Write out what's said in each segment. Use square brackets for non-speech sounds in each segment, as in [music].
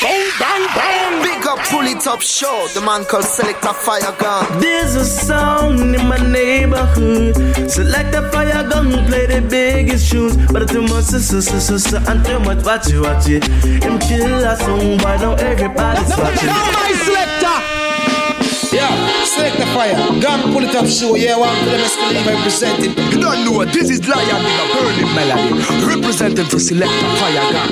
Bang, bang, bang. Big up, pull it up, show. The man called Selector Fire Gun. There's a sound in my neighborhood. Select a fire gun, play the biggest tunes. But too much, so, so, so, so, so, and too much, watch it, watch it. Him kill a song, why now everybody's watching. Now my selector. Yeah, select the fire. Gun pull it up show. Yeah, one for them escalate representing. You don't know what this is Lion with a burning melody. Representing for Selector Fire Gun.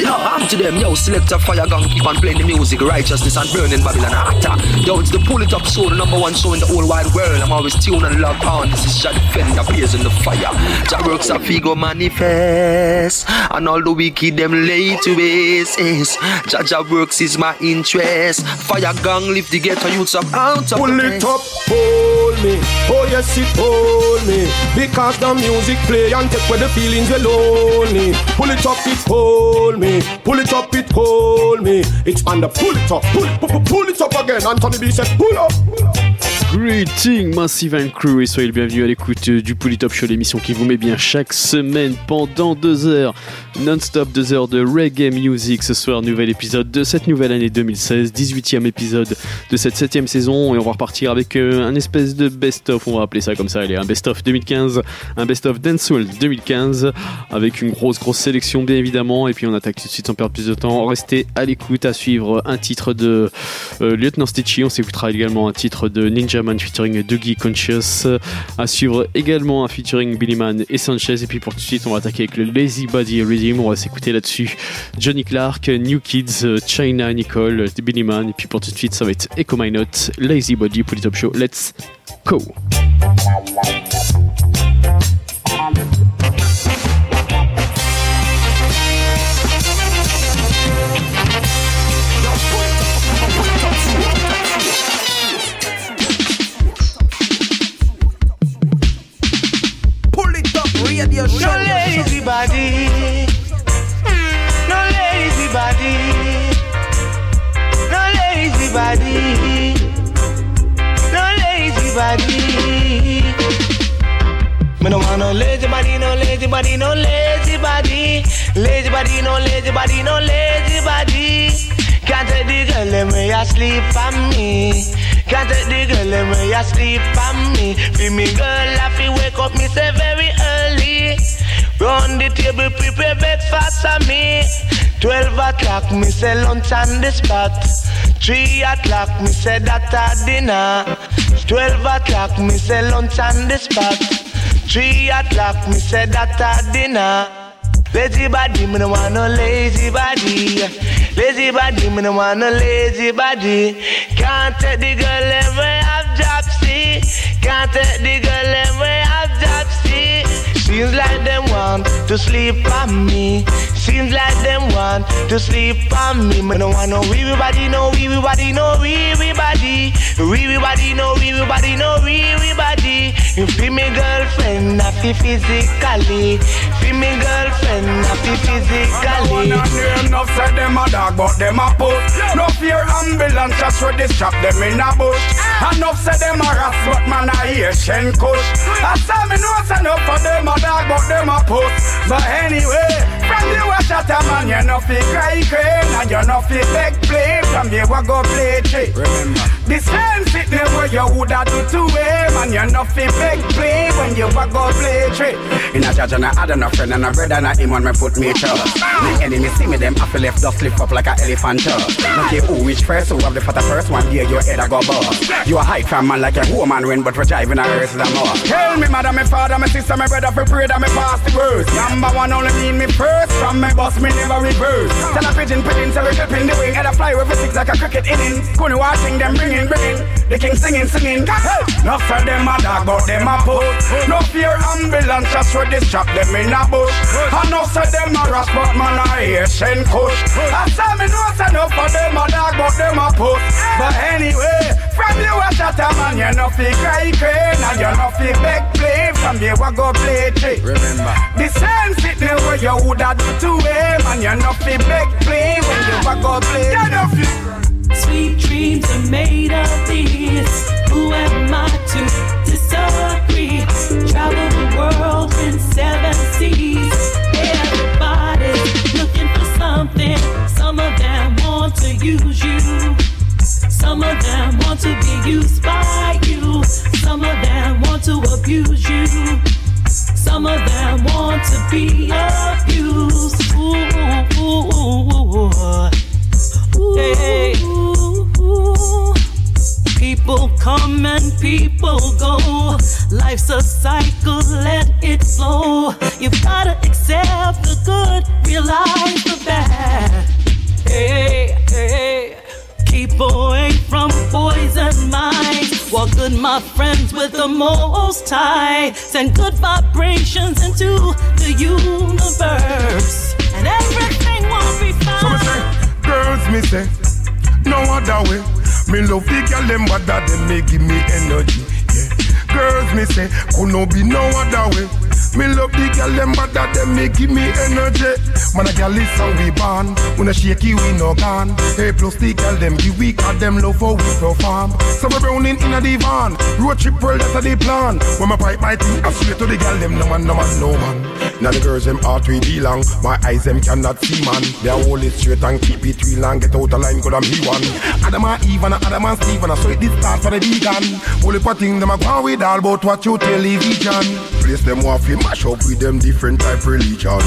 Yo, I'm to them, yo, Selector Fire Gun, keep on playing the music, righteousness and burning Babylon hotter. Yo, it's the pull it up show, the number one show in the whole wide world. I'm always tuned and locked on. This is Jah Defender, blazing the fire. Jah works a figure manifest, and all the wicked them lay to waste. Jah Jah works is my interest. Fire Gun lift the ghetto youths up out of Pull it up, hold me. Oh yes, it hold me. Because the music play and take away the feelings we're lonely. Pull it up, it hold me. Pull it up, it hold me. It's on the pull it up, pull pull, pull it up again. Anthony B said, pull up. Greeting Massive and Crew et soyez le bienvenu à l'écoute euh, du Polytop Show, l'émission qui vous met bien chaque semaine pendant deux heures, non-stop deux heures de reggae music. Ce soir, nouvel épisode de cette nouvelle année 2016, 18e épisode de cette septième saison et on va repartir avec euh, un espèce de best-of, on va appeler ça comme ça, allez, un best-of 2015, un best-of Dancehall 2015 avec une grosse grosse sélection bien évidemment et puis on attaque tout de suite sans perdre plus de temps. Restez à l'écoute à suivre un titre de euh, Lieutenant Stitchy, on s'écoutera également un titre de Ninja Featuring Dougie Conscious. À suivre également un featuring Billy Man et Sanchez. Et puis pour tout de suite, on va attaquer avec le Lazy Body Rhythm. On va s'écouter là-dessus Johnny Clark, New Kids, China Nicole, Billy Man. Et puis pour tout de suite, ça va être Echo My Note, Lazy Body pour top show. Let's go! Me no want no lazy body, no lazy body, no lazy body. Lazy body, no lazy body, no lazy body. Can't take the girl them way asleep on me. Can't take the girl them way asleep on me. Feel me girl, I feel wake up me say very early. Round the table, prepare breakfast for me. Twelve o'clock, me say lunch on the spot. Three o'clock, me say that at dinner. Twelve o'clock, me say lunch on the spot. Three o'clock, me said that at dinner. Lazy body, me no want no lazy body. Lazy body, me no want no lazy body. Can't take the girl them way have Jopsy. Can't take the girl them way have. Seems like them want to sleep on me. Seems like them want to sleep on me. Me no want no wee wee body, no wee wee body, no wee wee body. Wee wee body, no wee wee body, no wee wee body. You feel me girlfriend, I feel physically. Feel me girlfriend, I feel physically. No name, no say them a dog, but them a put. No fear ambulance, just ready strap them in a bush. Enough say them a ras, but man a Asian kush. I say me know say enough for them a dog, but them a put. But anyway, from a shot a man, you're no fi cry crane, and you're no fi beg play. From you a go play trick. Remember, the same sitting where you woulda do to him, eh, and you no fi beg play when you a go play trick. In a judge and I had enough friend and a brother and a him on me put me trust. The enemy see me them feel left just lift up like a elephant tusk. Look at who which first who have the fatter first one day your head a go bust. You a high from man like a woman win but we're driving a earth the more. Tell me mother, me father, me sister, me brother for pray that me pass the words. Number one only mean me first from me boss me never reverse. Tell a pigeon pigeon so we clipping the wing and I fly over like a cricket inning. Couldn't watching them bringing bringing. The king singing singing. Hey, enough for them a dog but them a put. No fear ambulance just ready strap them in a bush. I know say them a ras but man a Asian kush. I say me know say enough for them a dog but them a put. But anyway, from you a shot a man you no fi cry crane and you no fi beg play. From you a go play trick. Remember the same sitting where you woulda do to him and you no fi beg play when you a go play. You no fi. Sweet dreams are made of these. Who am I to disagree? Travel the world in seven seas. Everybody's looking for something. Some of them want to use you. Some of them want to be used by you. Some of them want to abuse you. Some of them want to be abused. Ooh, ooh, ooh, ooh. Hey. People come and people go. Life's a cycle, let it flow. You've gotta accept the good, realize the bad. Hey, hey. Keep away from poison minds. Walk good, my friends, with the most high. Send good vibrations into the universe. And everything will be So me say, fine. girls me say, no other way. Me love the girl them bother them me give me energy. Yeah. Girls me say, could no be no other way. Me love the girl them bother them me give me energy. Man a girl is how we born. When a shaky we no gone. Hey plus the girl them give we cause them love for we perform. So we browning in a divan. Road trip world that's a the plan. When my pipe my thing, I straight to the girl them no man no man no man. Now the girls them we be long. My eyes them cannot see man. They hold it straight and keep it real and get out of line cause I'm he one. Adam and Eve and Adam and Steve and so it this start for the vegan. Only for thing them a go with all about what you television. Place them off mash up with them different type religion.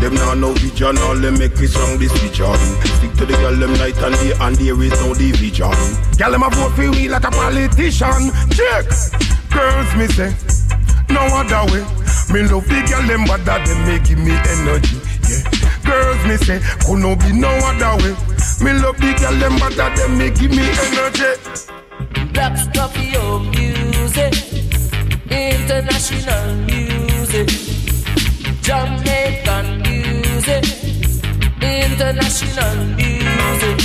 Them now no vision, all them make me strong decision. Stick to the girl them night and day and there is no division. Girl them a vote for we like a politician. Check. Girls me say no other way. Me love the girl them bother them me give me energy. Yeah. Girls me say could no be no other way. Me love the girl them bother them me give me energy. Black stuff your music, international music, Jamaican music, international music.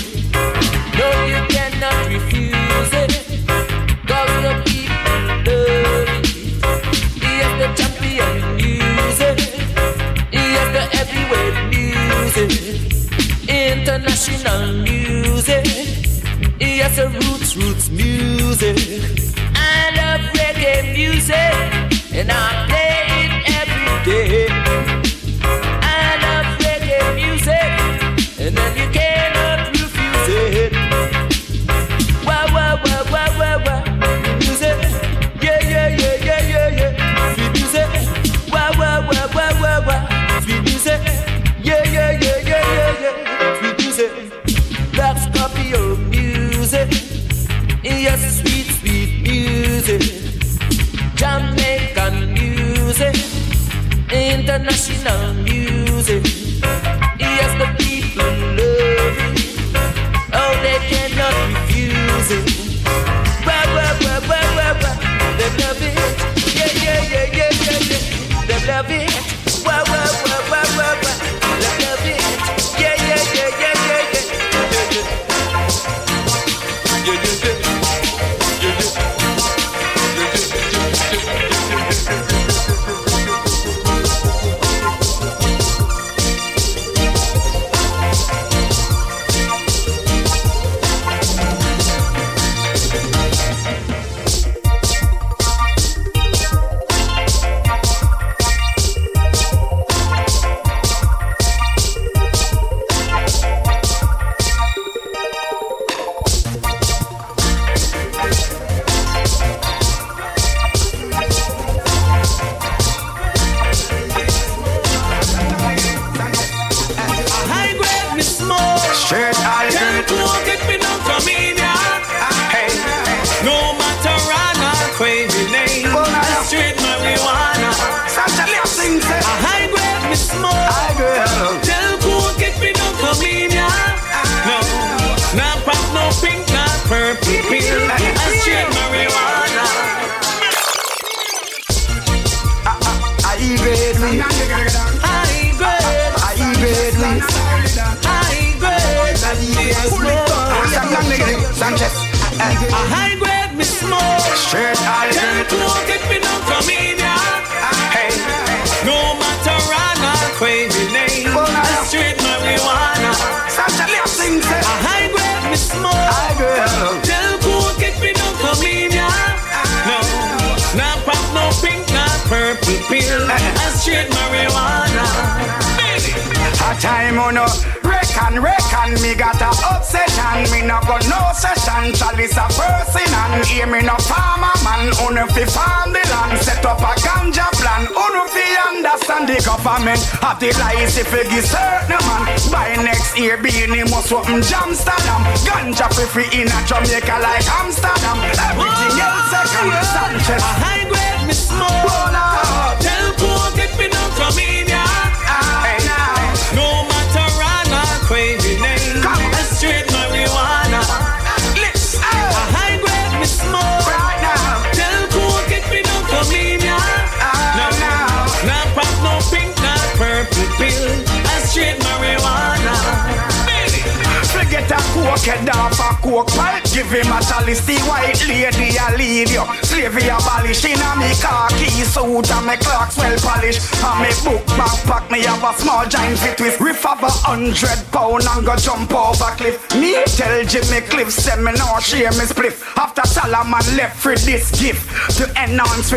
No, you cannot refuse it. The people love it. He is the champion music. He is the heavyweight music. International music. Yes, a roots, roots music. I love reggae music, and I play day.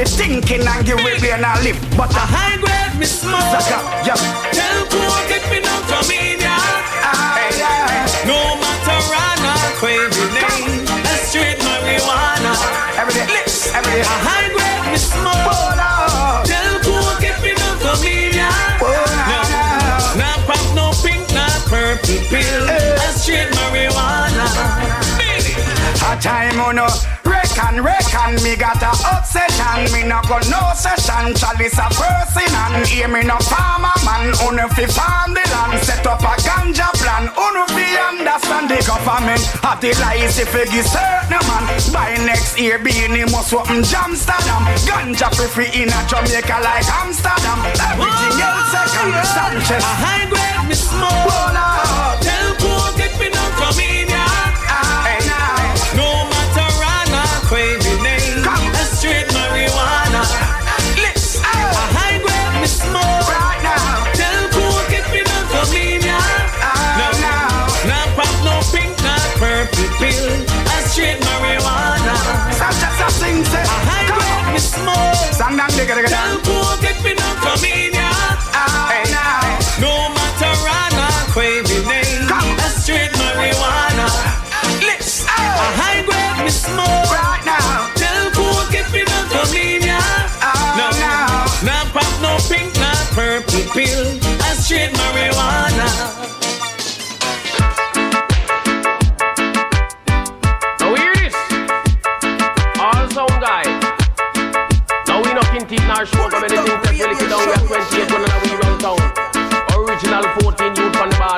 With thinking And give it brain a lift But A high grade me smoke. Zaka, yeah. Tell cool get me down from India. No matter run or crazy name. A straight marijuana. Every day, every day A high grade me smoke. Oh, Tell cool get me down from India. Oh, no, not pop, no pink, not purple pill. Eh. A straight marijuana. Baby, A time oh, uno reckon, reckon Me got a obsession. Me no go no session. Chalice a person and hear me no farmer man. Uno fi farm the land? Set up a ganja plan. Uno fi understand the government? Have the lies if you give certain man? By next year being must open Amsterdam. Ganja free in a Jamaica like Amsterdam. Everything else second Sanchez A high grade me smoke. Smoke.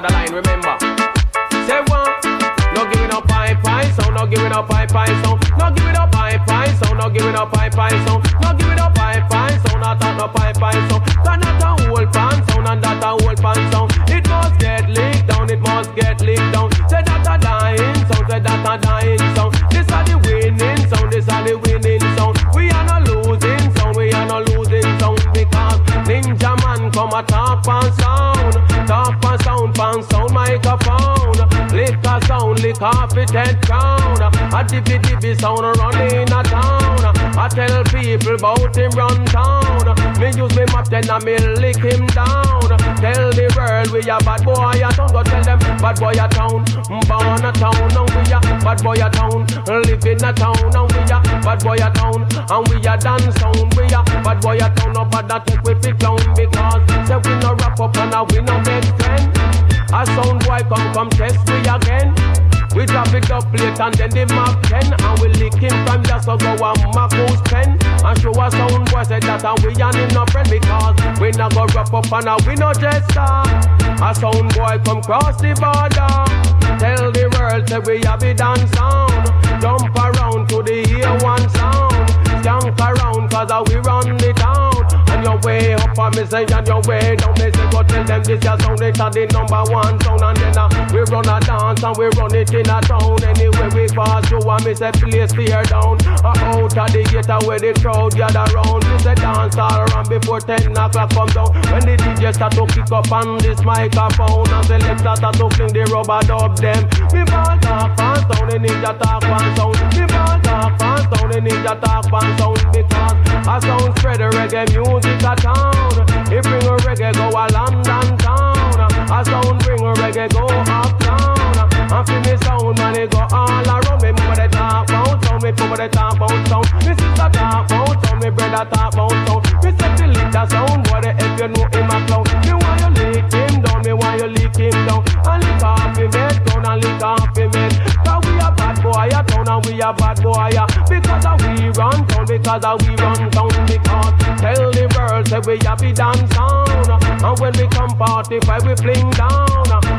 Borderline. Remember. Say one. No giving up pie pie sound. No giving up pie pie sound. No giving up pie pie sound. No giving up pie pie sound. No giving up pie pie sound. Not that no pie pie sound. That not a whole pan sound oh, and that a whole pan sound. Oh. It must get licked down. It must get licked down. Say that a dying sound. Say that a dying sound. This are the winning sound. This are the winning sound. We are not losing sound. We are not losing sound because Ninja man come a talk pan sound. Off it head crown. A dibby dibby sound running a town. I tell people about him run town. Me use me map then I me lick him down. Tell the world we a bad boy a town. Go tell them bad boy a town. Born a town and we a bad boy a town. Live in a town and we a bad boy a town. And we a dance sound. We a bad boy a town. No bad that take we fi clown because say we no wrap up and we no make friend. A sound boy come come test we again. We drop it up plate and then the map 10 And we lick him from just so go a Marco's pen And show a sound boy say that and we and him no friend Because we not go wrap up and a we no start A sound boy come cross the border Tell the world say we have it dance sound. Jump and me say and your way down Me say go tell them this your sound it a the number one sound And then uh, we run a dance and we run it in a town. Anyway we pass through and me say place tear down. Uh, Out of the gate where the crowd gather round. Me say dance all around before 10 o'clock come down. When the DJ start to kick up on this microphone And selector start to fling the rubber dub them. Me ball talk and sound, the ninja talk and sound. Me ball talk and sound, the ninja talk and sound. Because a sound spread the reggae music a town sound. It bring a reggae go a London town. A sound bring a reggae go uptown. I feel me sound man it go all around. Me mama they talk about sound, me papa they talk about sound. Me sister talk about sound, me brother talk about sound. Me say the lick that sound, boy the if you know him a clown. Me want you lick him down, me want you lick him down. And lick off him head, down and lick off him head. A town and we a bad boy. Because of we run town, because of we run town. Because tell the world say we a be sound. And when we come party, why we fling down.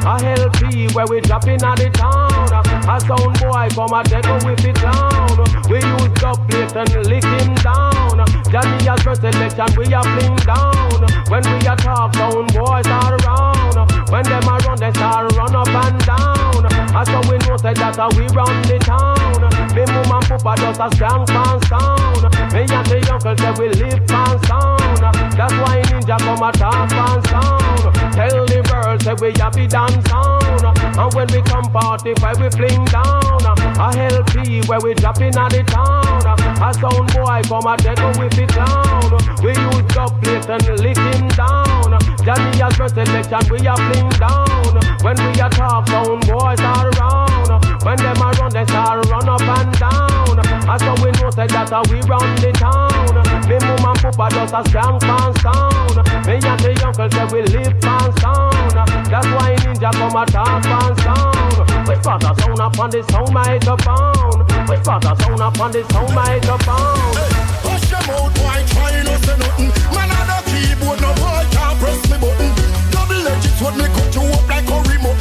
A LP where we drop in at the town. A sound boy come a take with the clown. We use the plate and lick him down. Johnny has first selection, we a fling down. When we a talk, sound boys are around. When them a run, they start run up and down. And so we know say that uh, we run the town. Me mum and papa just a strong pan sound. Me and the uncle say we live pan sound. That's why ninja come a talk pan sound. Tell the world say we happy dance sound. And when we come party, why we fling down. A LP where we drop in at the town. A sound boy come a take with the clown. We use the plate and lick him down. Johnny has first selection, we a fling down. When we a talk, sound boys are around. When them a run, they start run up and down. And so we know say that uh, we run the town. Me mum and papa just a strong pan sound. Me and the uncle say we live pan sound. That's why ninja come a talk pan sound. We start a sound up on the sound microphone. We start a sound up on the sound microphone. Push your mouth, boy, try no say nothing. Man on the keyboard, no boy can't press me button. Double edged sword, me cut you up like curry mutton.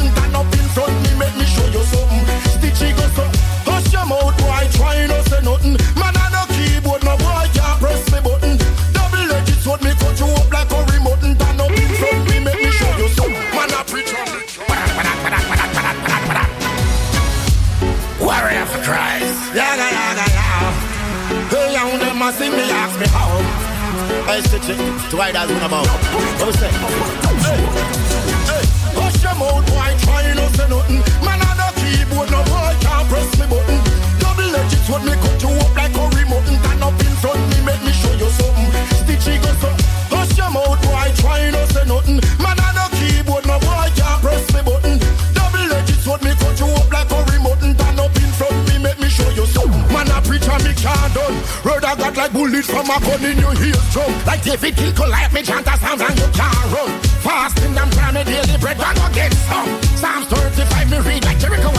Show you something. Stitchie go so. Hush your mouth, boy, try no say nothing. Man on the keyboard, no boy can't press me button. Double edged sword, me cut you up like curry mutton. Stand up in front me, make me show you something. Man a preach on Warrior for Christ. Yaga, yaga, yaga. Hey, young them a see me, ask me how. Hey, stitch it. To why that's what about. What we say? Hey, hey. Push your mouth, boy, try no say nothing. Man on keyboard, no boy can't press me button. Double edged sword, me cut you up like curry mutton. Stand up in front me, make me show you something. Stitchie go so. Push your mouth, boy, try no say nothing. Man on the keyboard, no boy can't press me button. Double edged sword, me cut you up like curry mutton. Stand up in front me, make me show you something. Man a preacher, me can't done. Word I got like bullets from a gun in your heel drum. Like David kill Goliath, me chant a psalms and you can't run. Fasting and praying, me daily bread, and go get some. Psalms 35, me read like Jericho,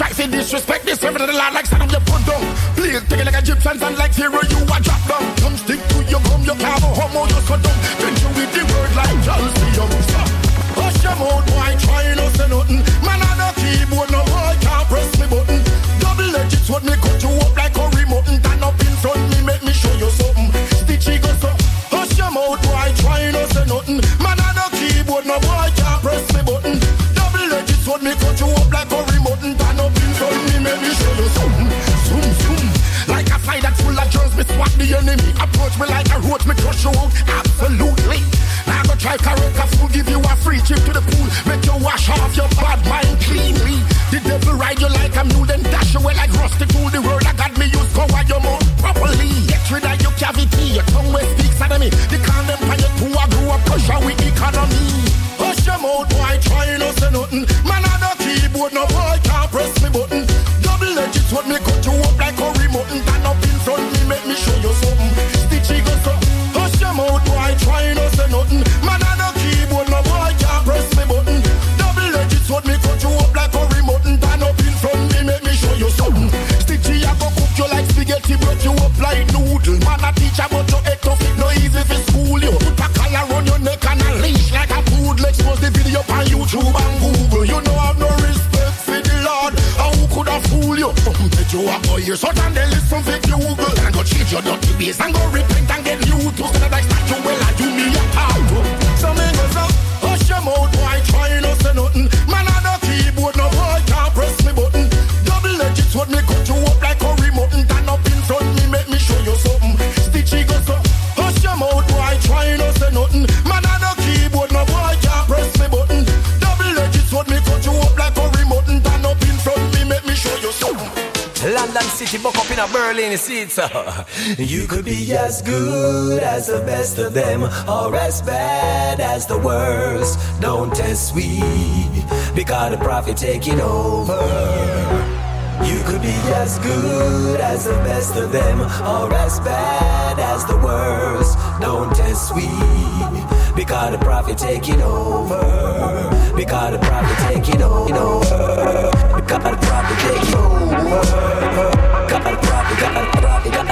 Try to disrespect the servant of the Lord like son of your put down. Please take it like Egyptians and like zero, you a drop down. Come stick to your gum, your go homo, you so dumb. Then you with the word like calcium. Hush your mouth, boy, try no say nothing. Man on the keyboard, no germs, the enemy. Approach me like a roach, me crush you out. Absolutely. Now go try correct a fool, give you a free trip to the pool. Make you wash off your bad mind cleanly. The devil ride you like a mule, then dash away like rusty tool. The word I got me use cover your mouth properly. Get rid of your cavity, your tongue will speak sodomy. The condom pan you to a grew up pressure with economy. Hush your mouth, boy, try no say nothing. Man on the keyboard, no boy can't press me button. Double edged sword, me cut you up like spaghetti, you up like noodle. Man a teacher, but your head tough, it no easy for school you. Put a collar on your neck and a leash like a poodle. Expose the video on YouTube and Google. You know I've no respect for the Lord. How could I fool you? [laughs] Bet you a boy, you're so and then listen for Google. And go change your dirty ways and go repent and get new to a Berlin seat, so [laughs] you could be as good as the best of them or as bad as the worst. Don't test we because the prophet taking over. You could be as good as the best of them, or as bad as the worst. Don't test we, because the prophet taking over. Because the profit taking over. Because the profit taking over got a problem.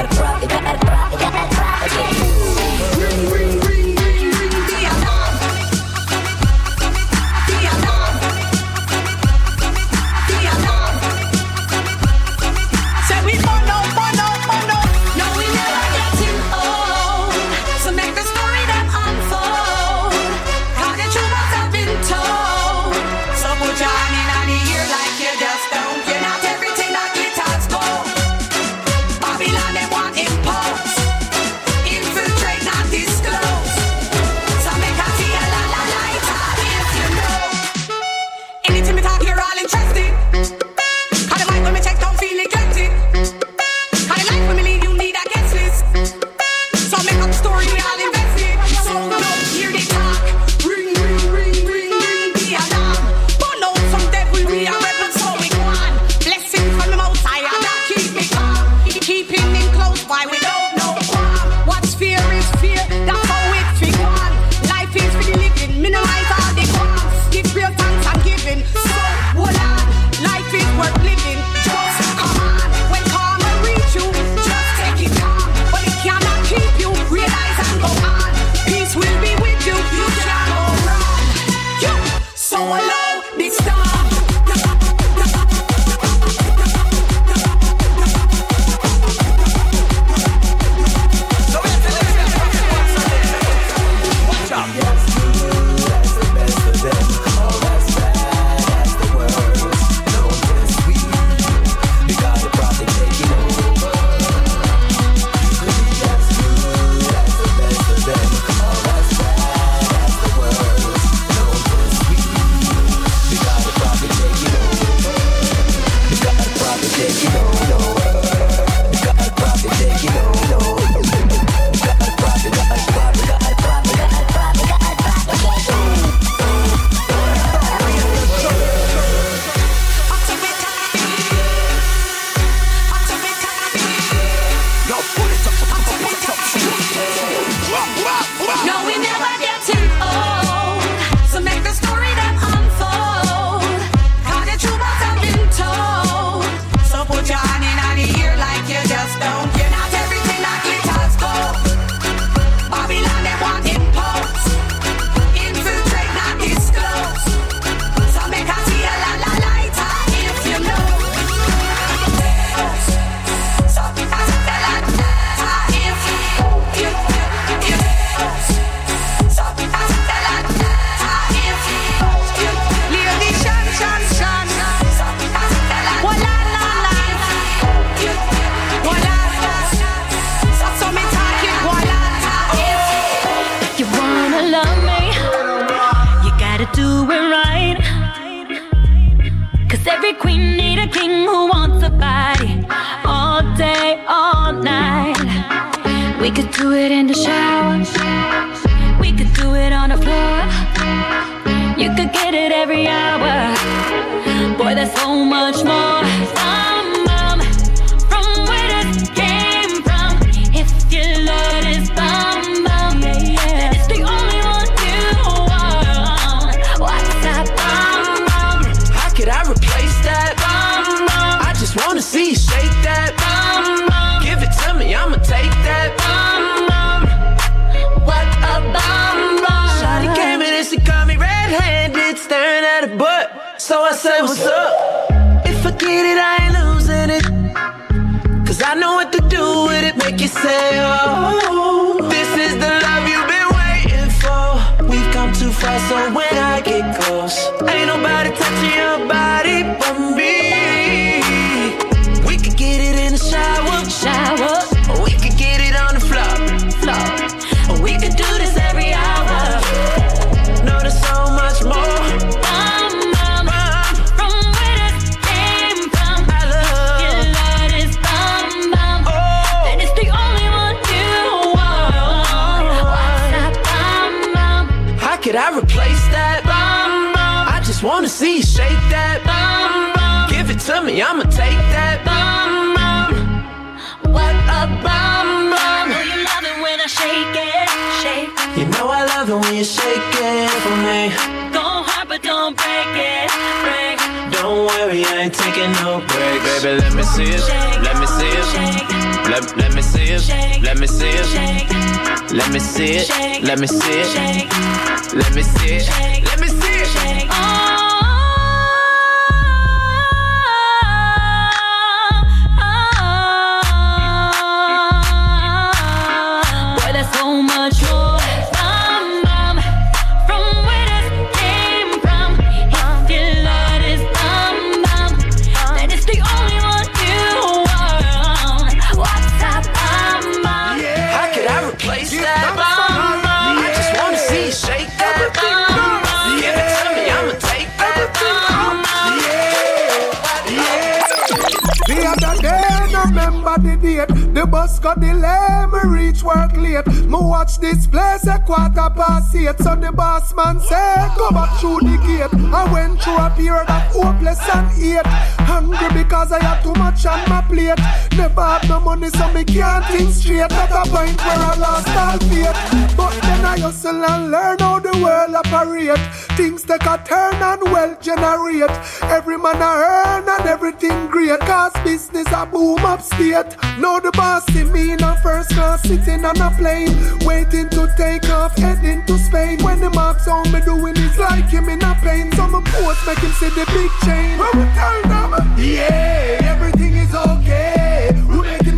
Money, so me can't think straight. At a point where I lost all faith. But then I hustle and learn how the world operate. Things take a turn and wealth generate. Every man a earn and everything great. Cause business a boom upstate. Now the boss see me in a first class sitting on a plane. Waiting to take off, heading to Spain. When the marks on me doing is like him in a pain. So my post make him see the big chain. When we them, yeah, everything is okay.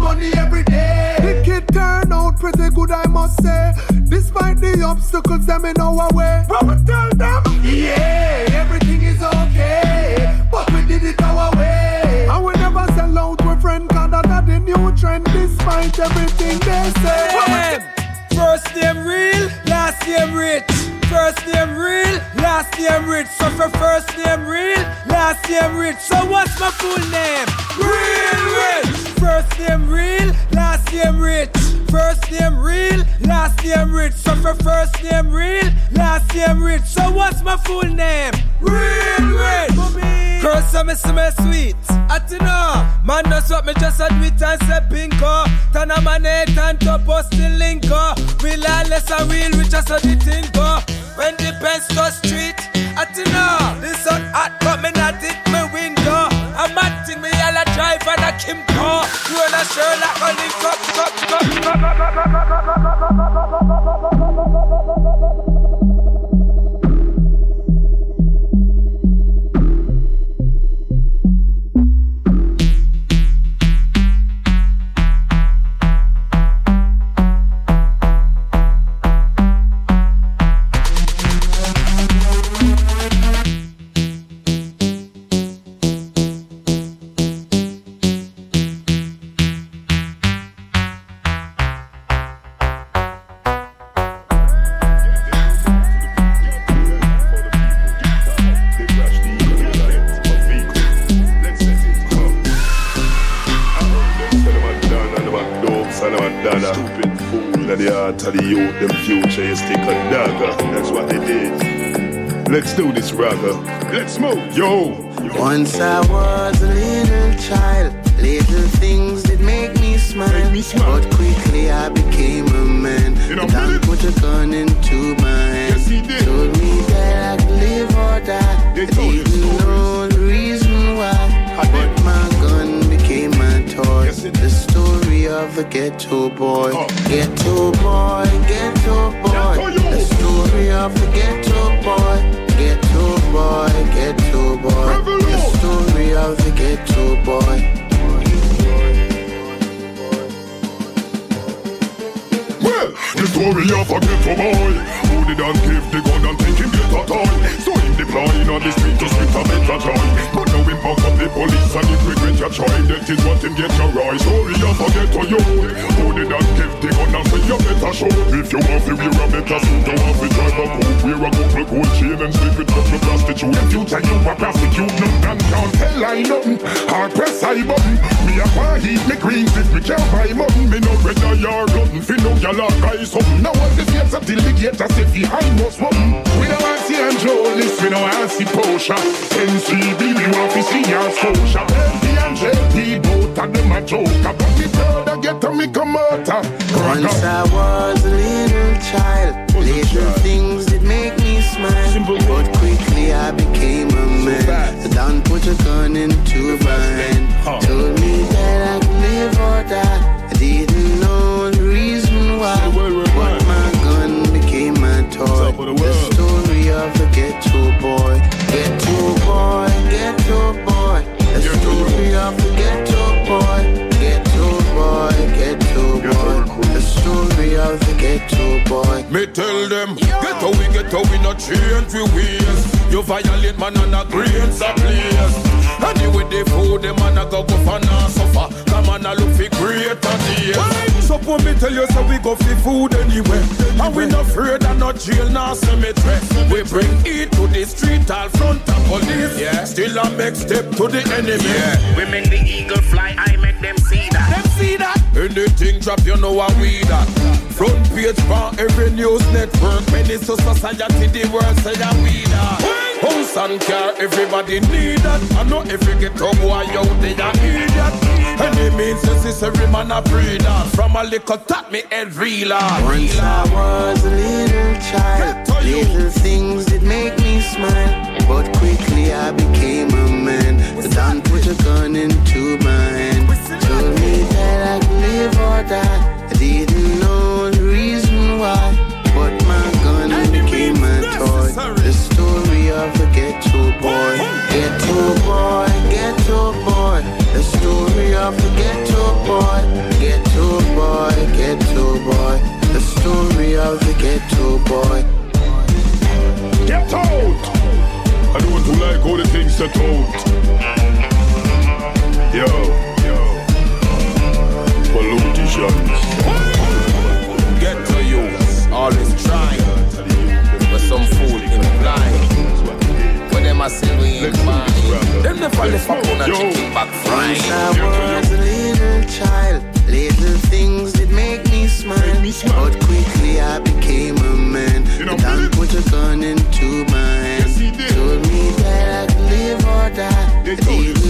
Money every day. The kid turn out pretty good, I must say. Despite the obstacles them in our way. When we tell them, yeah, everything is okay. But we did it our way. And we never sell out with friend, cause that's the new trend. Despite everything they say. First name real, last name rich. First name real, last name rich. So for first name real, last name rich. So what's my full name? Real rich. First name real, last name rich. First name real, last name rich. So for first name real, last name rich. So what's my full name? Real rich. Girl, so me me sweet. I don't know. Man, that's what me just a do and say bingo. Turn a man head and top us the lingo. Real less a real, we just a the thing. When the Benz go street, I don't know. This sun hot, but me not it me window. I'm acting me all a drive and a Kimco. You and a Sherlock on the cup, Yeah. Once I was get to me come Once I was a little child, little things did make me smile. But quickly I became a man. The Don put a gun into my hand. Told me that I could live or die. I didn't know the reason why. But my gun became my toy. The story of the ghetto boy. Ghetto boy, ghetto boy. The story of the ghetto boy. Ghetto boy, ghetto boy. The story of the ghetto boy. Me tell them, get how we get how we not change we ways. You violate man and a grains a place. Anyway, the food, the man a go go for now suffer. Come on, a look for greater days. So when me tell you, so we go for food anyway. And we not afraid of no jail, nor cemetery. We bring it to the street, all front of police. Yeah. Still a make step to the enemy. Yeah. We make the eagle fly, I see that. Anything drop, you know how we that. Front page for every news network. Many to society, the world say that we that. House and car, everybody need that. I know every ghetto boy out there idiot. Any means necessary, man, I pray that. From a little tap, me head real hard. Once I was a little child, little things that make me smile. But quickly I became a man. The Don put a gun into my hand. Live or die. I didn't know the reason why. But my gun became my toy. The story of the ghetto boy. Ghetto boy, ghetto boy. The story of the ghetto boy. Ghetto boy, ghetto boy. The story of the ghetto boy. Get out! I don't like all the things set out. Yo, Politicians. Get to you, always trying. But some fool implying. When them a say we ain't buying. Them never left up on a chicken back frying. I was a little child, little things that make me smile. But quickly I became a man. The Don put a gun into my hand. Told me that I could live or die.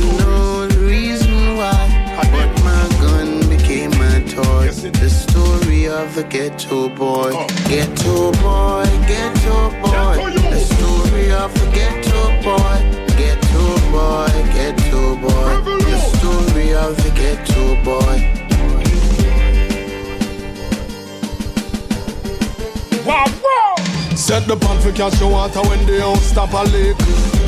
Toy. The story of the ghetto boy. Ghetto boy, ghetto boy. The story of the ghetto boy. Ghetto boy, ghetto boy. The story of the ghetto boy. Wow, wow! Set the pan for catch the water when the house stop a leak.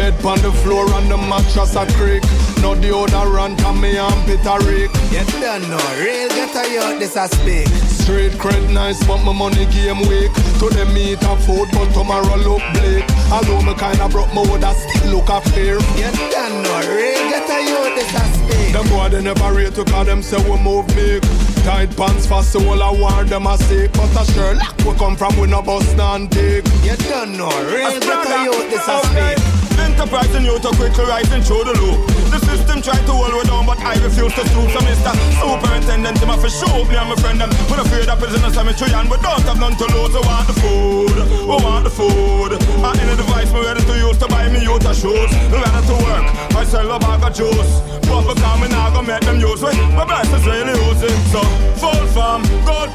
Bed on the floor and the mattress a creak. No deodorant and me armpit a reek. You don't know, real ghetto youth this a speak. Street cred nice, but my money game weak. To them meet a food, but tomorrow look bleak. Although me kinda broke, me woulda still look a fair. You don't know, real ghetto youth this a speak. Them boy they never rate to call them say we move big. Tight pants fast, so all I war them a sick. But a Sherlock we come from we no bust and dig. You don't know, real ghetto youth this a speak. Enterprise and you to quickly rising through the loop. The system tried to hold me down, but I refuse to stoop. So Mr. Superintendent, him a for show me and my friend them. We not afraid of prison and cemetery and we don't have none to lose. We want the food, we want the food. And any device me ready to use to buy me youth a shoes. We ready to work, I sell a bag of juice. But because me now go make them use it, my best is really using. So full farm, gold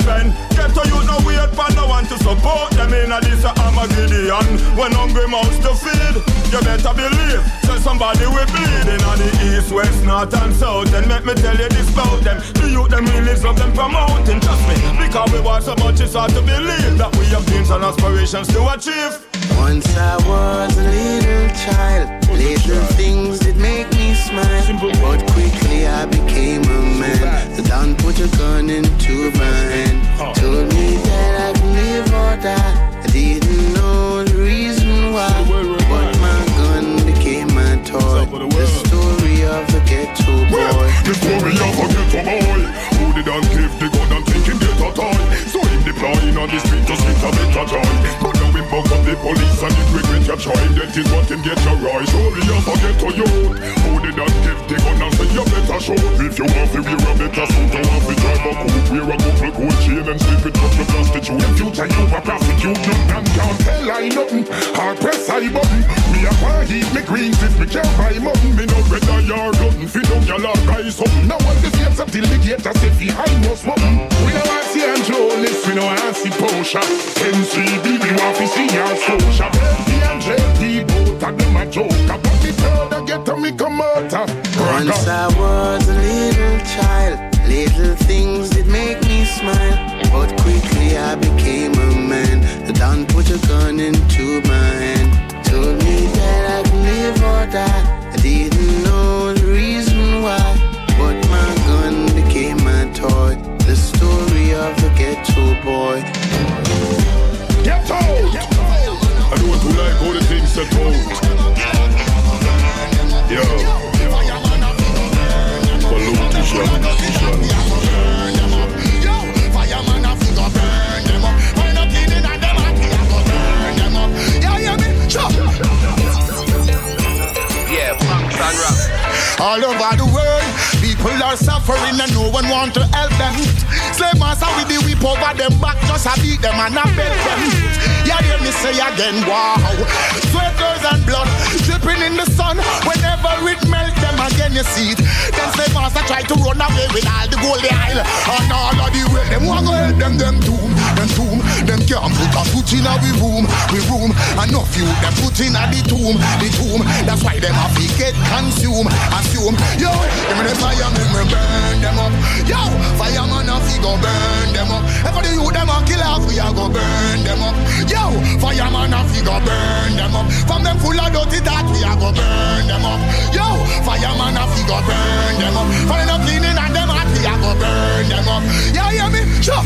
to support them in a this uh, Armageddon. When hungry mouths to feed, you better believe. So somebody will bleed in on the east, west, north and south. And let me tell you this about them. The youth them really love them promoting, trust me. Because we want so much, it's hard to believe that we have dreams and aspirations to achieve. Once I was a little child, little things that make me smile. But quickly I became a man. The Don put a gun into my hand. Told me that I live. I didn't know the reason why. But my gun became my toy. The story of the ghetto boy. The story of a ghetto boy Who did not give the gun and thinking get a toy So him deploying on the street to spit a better joy Buck up the police and him regret capture him That is what him get your right Story of a ghetto youth. Who did not give the gun and say you better shoot. If you want to wear a better suit You want to drive a coupe. Wear a couple gold chain and sleep with couple prostitute. In future you a prostitute Nothing can't tell I nothing. Hard press I button. Me a want eat me greens if me can't buy mutton. Me no bread or yard glutton Fi down y'all or buy something. Now all the gates up till the gate I say fi high no something We no want see Angelis We no want see Porsche NCB we want fi in your social. The Andre both of them a joke. About the third I get me come out Once I was a little child, little things did make me smile. But quickly I became a man. Don put a gun into my hand. Told me that I'd live or die. I didn't know the reason why. But my gun became my toy. The story of a ghetto boy Get out! I don't too like all the things that out. Yo. Yeah, punks and rap. All over the world, people are suffering and no one want to help them. Slave master with the whip over them back, just a beat them and a beg them. Yeah, hear me say again, wow. Sweaters and blood dripping in the sun. Whenever it melt them again, you see it. Then slave master try to run away with all the gold they isle. And all of the way, them want to help them, them tomb, them tomb. Them can't put a foot in we room, we room. Enough you, them put in a the tomb, the tomb. That's why them have to get consumed, assume. Yo, them in the fire, me me burn them up. Yo, fireman a fi go burn them up. For the youth them a kill off, we a go burn them up. Yo, fireman a fi go burn them up. From them full of dirty thought, we a go burn them up. Yo, fireman a fi go burn them up. For them cleaning and them hot, we a go burn them up. You hear me? Sure.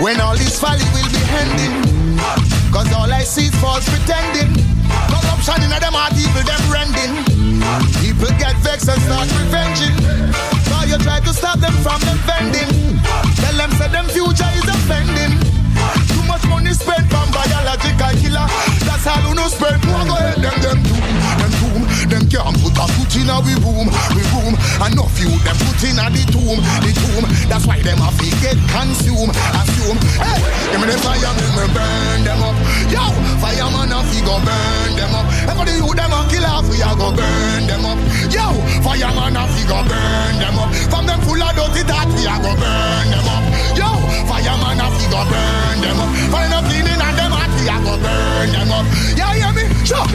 When all this folly will be ending Cause all I see is false pretending. Corruption in them heart, evil them rending. People get vexed and start revenging. So you try to stop them from defending Tell them say them future is offending much money spent on biological killer. That's all who no spend. More go ahead them them doom Them doom Them can't put a foot in a we room We room. Enough you them put in a the tomb The tomb. That's why them have to get consumed Assume Hey Give me the fire me me burn them up. Yo Fireman a fi go burn them up. For youth them a kill off We a go burn them up. Yo Fireman a fi go burn them up. From them full of dirty thought We a go burn them up. Yo Fireman a fi go burn them up. Find a cleaning and them hot We a go burn them up. Yeah hear me? Sure.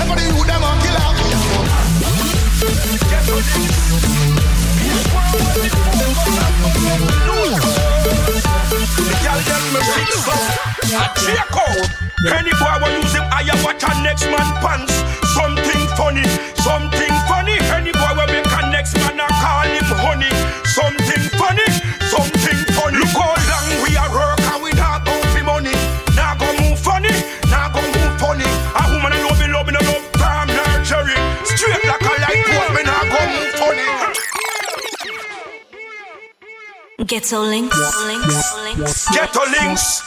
Everybody who them a kill off The girl them me fix a check out. Any boy will use him I watch a next man pants. Something funny, something Ghetto links, links, links. Ghetto links.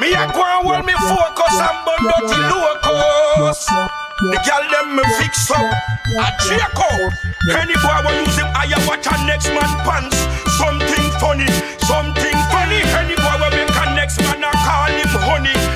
Me a go and hold me focus and burn dirty locus. The girl them me fix up a out. Any boy will use him I watch a next man pants. Something funny, something funny. Any boy will make a next man a call him honey.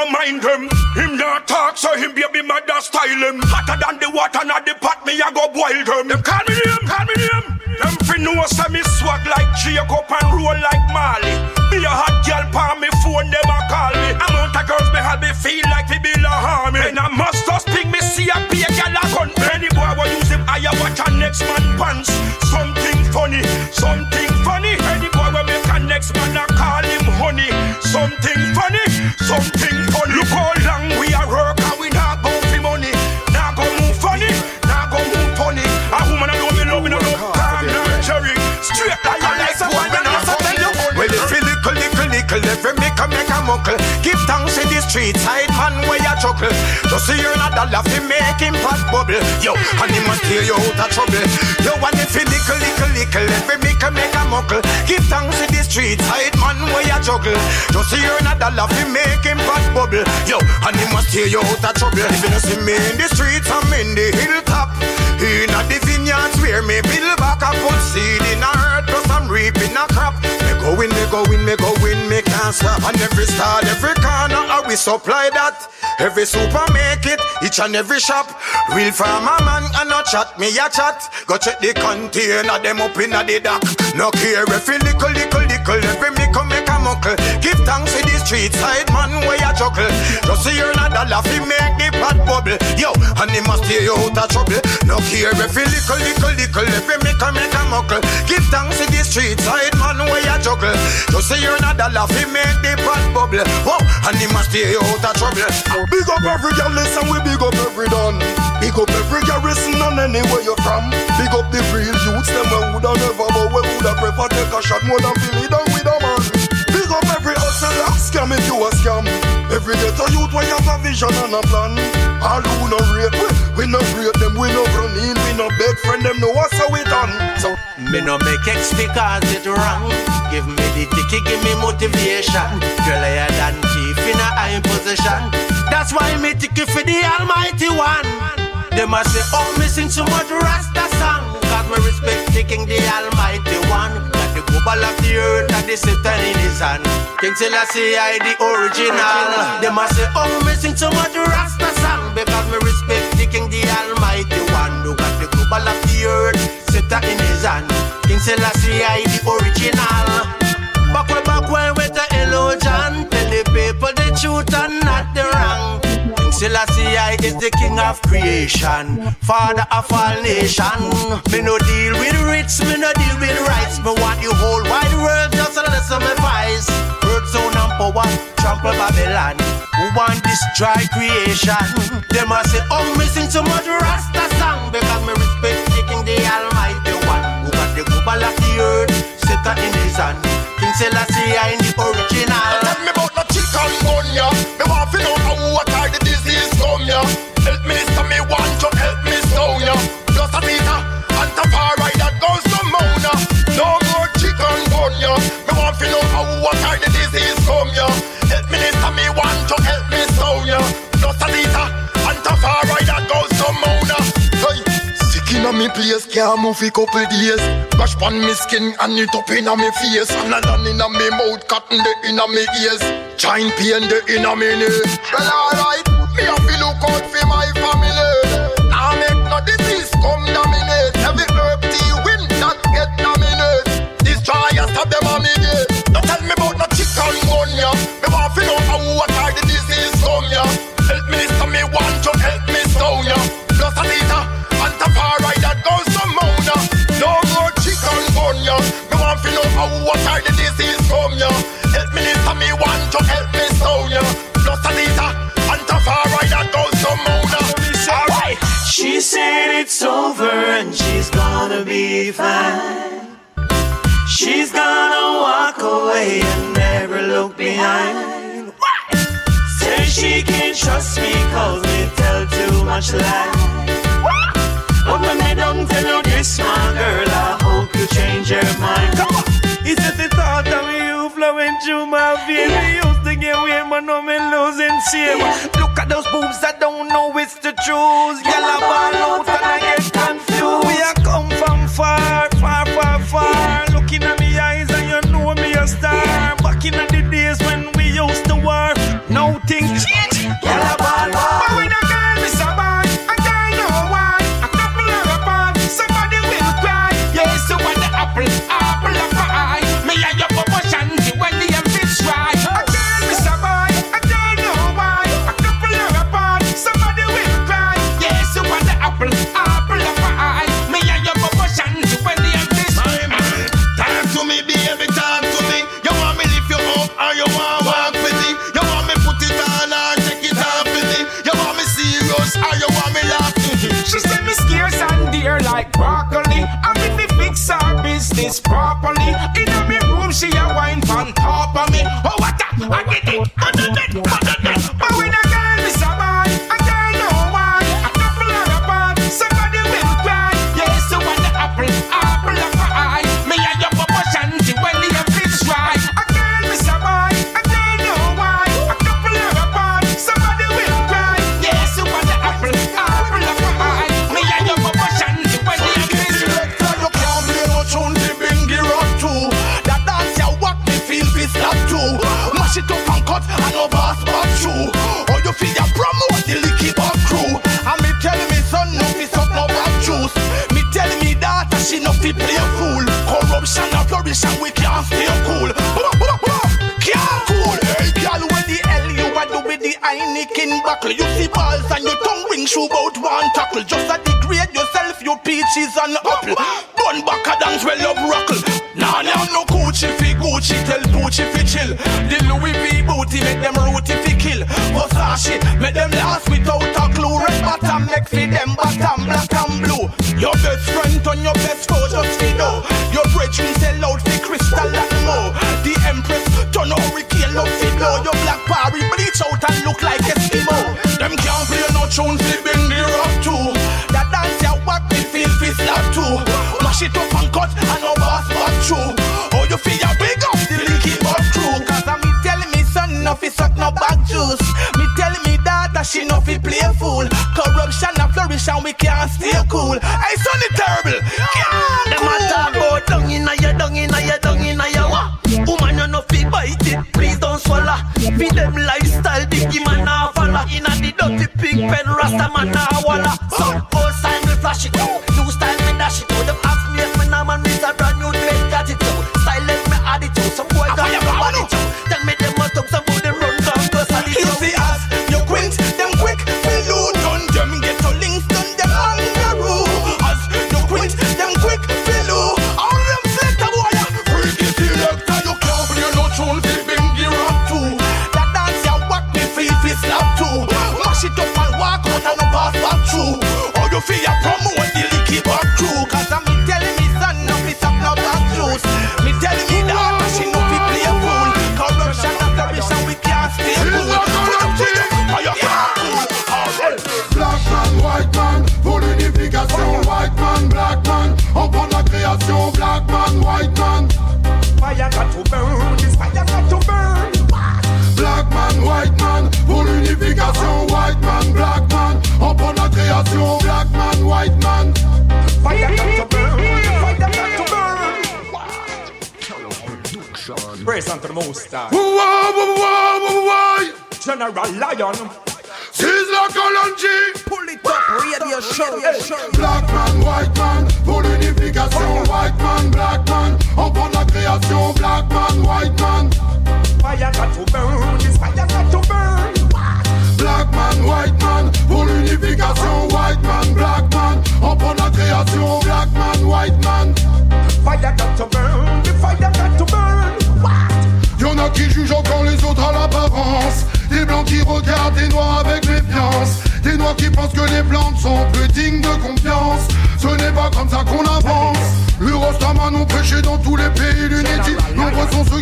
No mind them. Him not talk so him be baby mother style him. Hotter than the water not the pot me I go boil them. Them call me name, call me name. Them fi know say me swag like Jacob and roll like Marley. Be a hot girl pa me phone them a call me. Amount of girls me have me feel like fi be a army. And I must just ping me see a be a gal a gun. Any boy will use him I watch a next man pants. Something funny, something funny. Any boy will make a next man a call him honey. Something funny, something street side man where you chuckle. Just see you're not dollar fi make him pot bubble. Yo, and he must steer you out of trouble. Yo, and if you lickle, lickle, lickle, every a make a muckle. Give thanks to the street side man where you juggle. Just see you're not dollar fi make him pot bubble. Yo, and he must steer you out of trouble. If you don't see me in the streets, I'm in the hilltop. In a the vineyards where me build back, I put seed in a earth, plus I'm reaping a crop. Me go in, me go in, me go in, me can't stop. And every star, every corner, how we supply that. Every super make it, each and every shop. Real farmer man, and no chat, me a chat. Go check the container, them up in the dock. No care if you little, little, little, every me come make a muckle. Give thanks to the street side man where you chuckle. Just see you're not dollar fi make the pot bubble. Yo, and he must stay you out of trouble. No care if you little, little, little, every me come make a muckle. Give thanks to the street side man where you juggle. Just see you're not dollar fi make the pot bubble. Whoa, and he must stay you out of trouble. Big up every girl, listen, we big up every done. Big up every garrison and anywhere you're from. Big up the real youths, them we woulda never, but we woulda prefer take a shot more than feel it scam if you a scam. Every ghetto youth where you have a vision and a plan. All who no rate, we, we no rate them, we no run in, we no beg friend them, know what's how we done. So Me no make X because it wrong. Give me the ticket, give me motivation. Girl, I than chief in a high position. That's why me ticket for the Almighty One. They must say, oh, me sing so much Rasta song. Cause me respect taking the Almighty One. The global of the earth and the Satan in his hand. King Selassie, I the original. They must say, oh, me sing so much Rasta song. Because me respect taking the Almighty One. Who got the global of the earth, Satan in his hand. King Selassie, I the original. Back way, back way with the illusion. Tell the people the truth and not the wrong. King Selassie I is the king of creation, father of all nation. Me no deal with rich, me no deal with rights. Me want the whole wide world just to listen me voice. Earth sound and power, trample Babylon. Who want destroy creation? They must say, oh, me sing so much Rasta song because me respect the king, the Almighty One, who got the global of the earth, set in his hand. King Selassie I in the original. Tell me about the chicken gun, yeah. Me want to know how what are the Help me, so me want to help me so, yeah. Plus a Tita and Tafari that goes to Mona. No more chicken gun, yeah. Me want to know how are the disease come, yeah. Help me, so me want to help me so, yeah. Plus a Tita and Tafari that goes to Mona. Sick inna me place, can't move a couple days. Bash pan me skin and it up inna me face. And a land inna me mouth, cotton the inna me ears. Chine pain the inna me knee. Well alright, me have to look out for my family. She said it's over and she's gonna be fine. She's gonna walk away and never look behind. Say she can't trust me cause me tell too much lie. But when me don't tell you this, my girl, I hope you change your mind. It's just the thought of you flowing through my veins. We used to get weird, but now me losing shame. Look at those boobs, I don't know it's the truth. Yellow ball out and I get confused. We are come from far. issue about one tackle. Just a degrade yourself, you peaches and apple. Bun back a dance, well love rockle. Nah, now no Gucci fi Gucci, tell Gucci fi chill. The Louis V booty make them rooty fi kill. Versace make them last with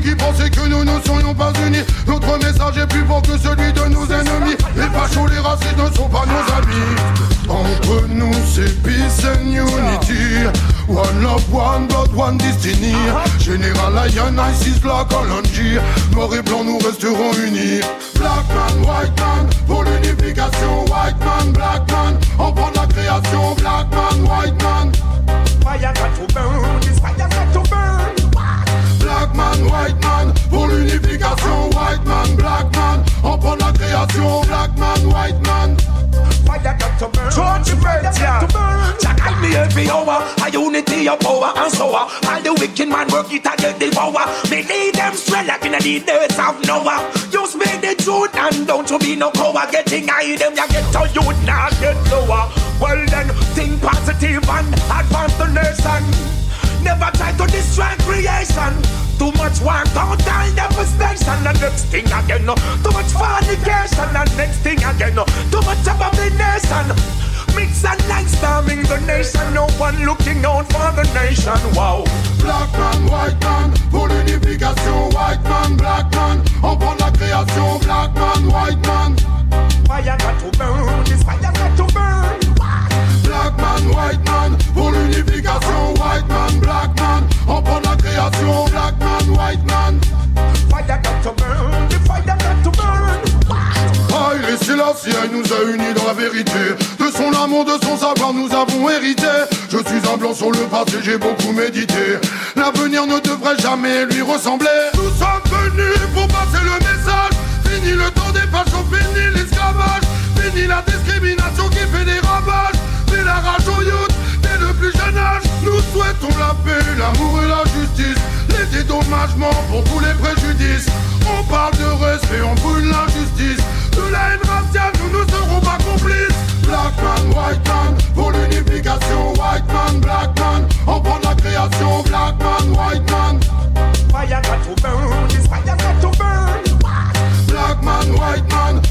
qui pensaient que nous ne serions pas unis. Notre message est plus fort que celui de nos ennemis. Les fachos, les racistes ne sont pas nos amis. Entre nous, c'est peace and unity. One love, one blood, one destiny. Général Lion, ISIS, Black Olangi. Noir et blanc, nous resterons unis. Black man, white man, pour l'unification. White man, black man, on prend la création. Black man, white man. Fire, white man. Pour l'unification white man, black man. On prend la création black man, white man. Fire got to burn. To burn. yeah Jack I me every hour A unity of power and sour All the wicked man work it and get the power. Me lead them straight like in the days of Noah You speak the truth and don't you be no coward. Getting high them you get to you now get lower. Well then think positive and advance the nation. Never try to destroy creation. Too much war, don't die, never space, and the next thing again. No. Too much fornication, and next thing again. No. Too much abomination. Mix and like storming the nation, no one looking out for the nation. Wow. Black man, white man, purification. White man, black man, upon the creation. Black man, white man. Fire got to burn, this fire got to burn. Black man, white man, purification. White man, black man, upon Black man, white man. Fire got to burn, the fire got to burn. Haïlé Sélassié nous a unis dans la vérité. De son amour, de son savoir nous avons hérité. Je suis un blanc sur le passé, j'ai beaucoup médité. L'avenir ne devrait jamais lui ressembler. Nous sommes venus pour passer le message. Fini le temps des fachos, fini l'esclavage. Fini la discrimination qui fait des ravages. Fais la rage au youth dès le plus jeune âge Nous souhaitons la paix, l'amour et la justice. Les dédommagements pour tous les préjudices. On parle de respect, on brûle l'injustice. De la haine raciale, nous ne serons pas complices. Black man, white man, pour l'unification. White man, black man, on prend la création. Black man, white man. Fire got to burn, this fire got to burn. Black man, white man,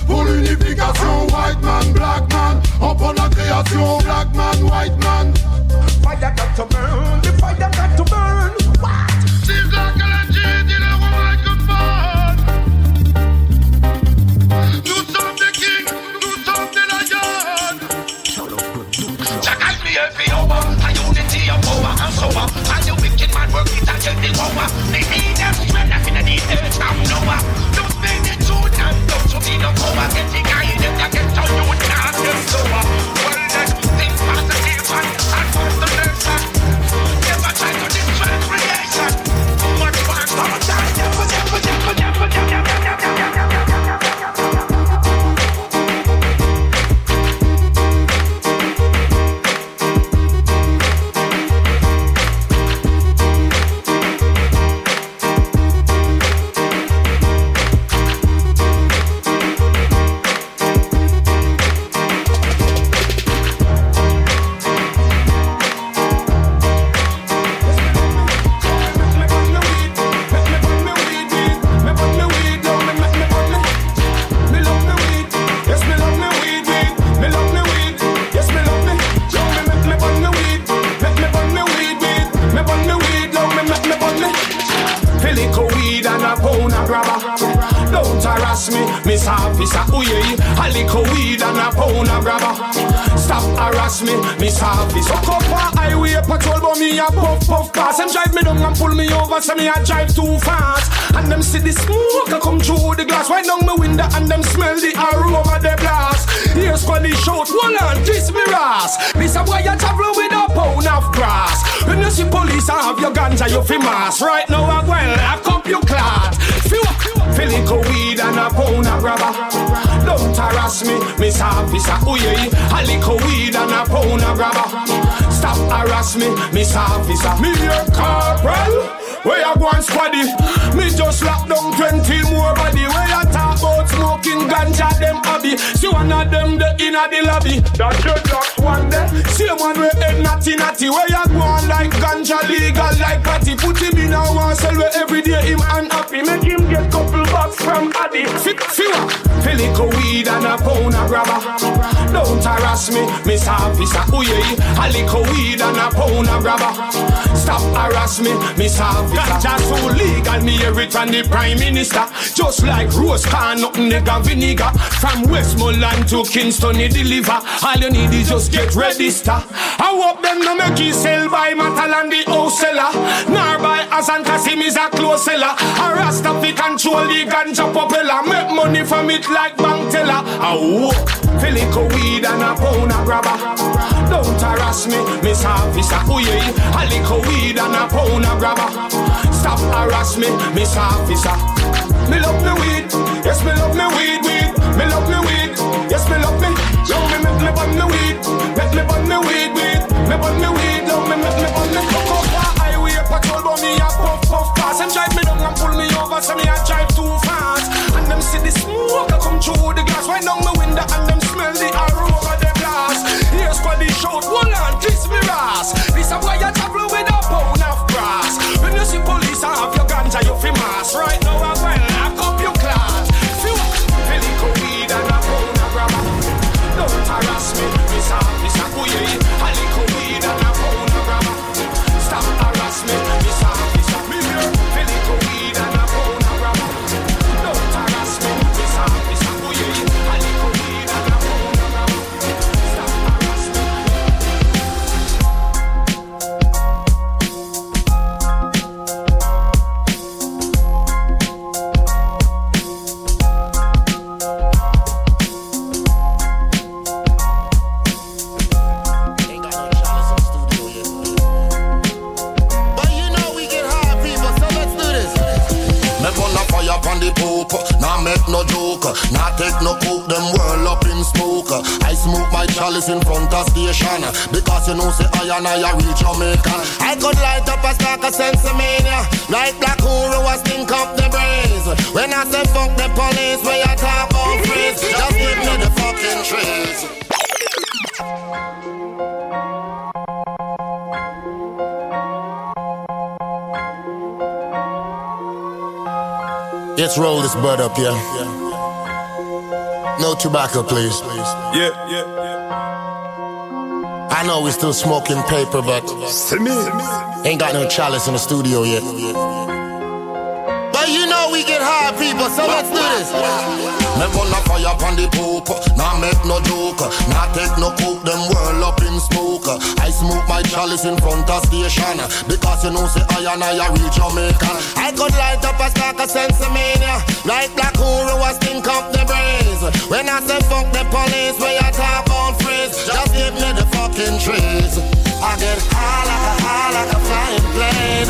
pour l'unification White man, black man, on prend la création Black man, white man Fire got to burn, the fire got to burn. C'est là que la dit le roi microphone Nous sommes des kings, nous sommes des lions Jackal me every hour, a unity of power and sober. And the wicked man work it and get the power. The need them smell up in the earth and lower. Don't spend the truth and don't to be no power. Get Calico harass me, Miss Officer. Ooh a little weed and a pound of grabber. Stop harass me, Miss Officer. Hook up a highway patrol, but me a puff puff pass. Them drive me down and pull me over, so me a drive too fast. And them see the smoke a come through the glass. Right down my window and them smell the aroma the blast. Here's the shout, one on kiss me ass. This a boy a travel with a pound of grass. When you see police and have your ganja, you fi mass. Right now I well, I cup your clot. Feel It weed and a pound of grabber. Don't harass me, Miss Officer. Yeah, a little weed and a pound of grabber. Stop harass me, Miss Officer. Me your corporal. Where you go and squaddy? Me just lock down 20 more body. Where you talk about smoking ganja, them hobby. See one of them the inna the lobby. That dreadlocks one day. See one way head natty natty. Where you go on like ganja legal like patty. Put him in a one cell where every day him unhappy. Make him get couple bucks from Addy. Fit fewer. Feel it go weed and a pound of grabber. Don't harass me, Miss Officer. Ooh yeah, a little weed and a pound of grabber. Stop harass me, Miss Officer. Ganja so legal, me hear it from the Prime Minister. Just like rose can, nothing nigga vinegar. From Westmoreland to Kingston, he deliver. All you need is just get register. I hope them no make you sell by metal and the house seller. Nor by Azan Kasim is a close seller. A Rasta fi control the ganja popular. Make money from it like bank teller. I hope. Feel it go weed and a pound of grabber. Don't harass me, Miss Officer. Ooh yeah, a little weed and a pound of grabber. Stop harass me, Miss Officer. Me love me weed, yes me love me weed, weed. Me love me weed, yes me love me. Love me, make me bun me weed, make me bun me weed, weed. Me bun me weed, love me, make me bun me. Fuck up ah, highway patrol, but me a puff puff pass. Them drive me down and pull me over, so me a drive too fast. And them see the smoke a come through the glass, right down my window, and them smell the aroma the blast. Here's for the shout, hold on, kiss me ass. This a boy a travel with a pound of grass. When you see police and have your ganja, you fi mass. Right now I well, lock up harass me. This a, this a you? Not take no coke, them whirl up in smoke. I smoke my chalice in front of station. Because you know, say I and I are real Jamaican. I could light up a stack of sensimania. Like Black Uhuru was think up the brains. When I say fuck the police, where you talk about freeze. Just give me the fucking trees. Let's roll this bud up, yeah. No tobacco, please. Yeah, yeah, yeah. I know we still smoking paper, but ain't got no chalice in the studio yet. You know we get high, people, so let's do this. Me run a fire upon the poop, nah make no joke, nah take no coke, them whirl up in smoke. I smoke my chalice in front of station, because you know say I and I are real Jamaican. I could light up a stack of sensimania, like Black Uhuru was think up the brains. When I say fuck the police, where you talk on freeze, just give me the fucking trees. I get high like a high like a flying plane,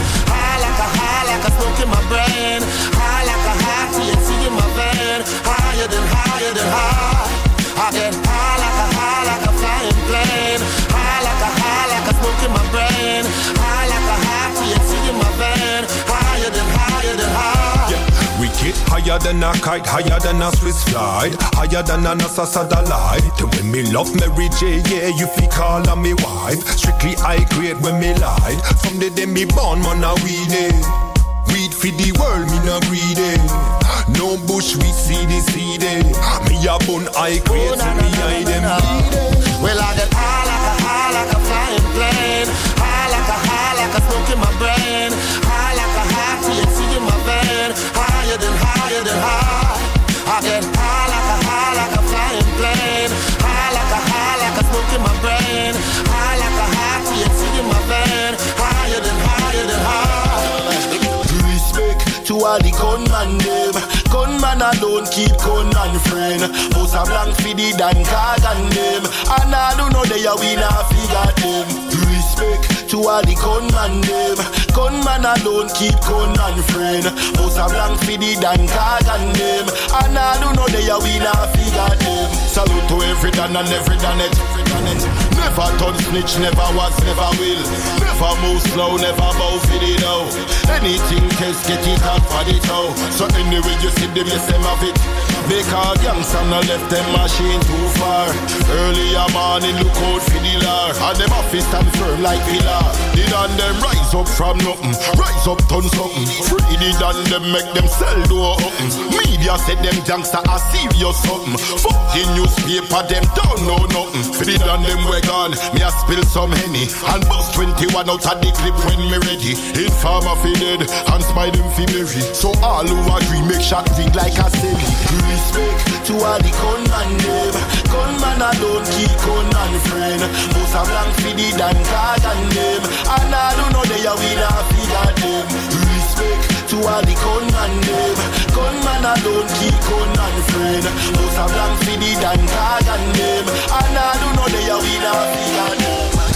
high like a high like a smoke in my brain, high like a high THC in my vein, higher than higher than high. I get high like a high like a flying plane, high like a high like a smoke in my brain, high like a high THC in my vein, higher than higher than high. We get higher than a kite, higher than a Swiss flight, higher than a NASA satellite. When me love Mary J, yeah, you fi call her me wife. Strictly high grade when me lied. From the day me born, man, a weed it. Weed for the world, me no greedy. No bush, we see the seed. eh. Me a bun high grade, so me hide them. Well, I get high like a high like a flying plane, high like a high like a smoke in my brain, high like higher than higher than high. I get high like a high like a flying plane, high like a high like a smoke in my brain, high like a high THC in my vein, higher than higher than high. Respect to all the gunman them. Gunman alone keep gun and friend. House a blank for the Dan Kagan them. And all who know they are we not figure them. Respect to all the gunman them. Gunman alone keep gun and friend. House a blank for the Dan Kagan them. And all who know they are we not figure them. Salute to every Dan and every Danet. Never turn snitch, never was, never will. Never move slow, never bow for the dough. Anything test, get it out for the toe. So anyway, you see them, you have it. Because gangsta no left them machine too far. Early Earlier morning, look out for the lar. And them office stand firm like pillar. The dan them rise up from nothing. Rise up, turn something. Free the dan them make them sell door open. Media said them gangsta are serious something. Fuck the newspaper, them don't know nothing. For the dan them we gone, me a spill some henny. And bust 21 out of the clip when me ready. Informer fi dead, and spy them fi bury. So all who agree make shot ring like a silly. Respect to all the gunman them. Gunman alone keep gun and friend. Most a blank fi the Dan Kagan them. And all who know they are we not figure them. Respect to all the gunman them. Gunman alone keep gun and friend. Most a blank fi the Dan Kagan them. And all who know they are we not figure them.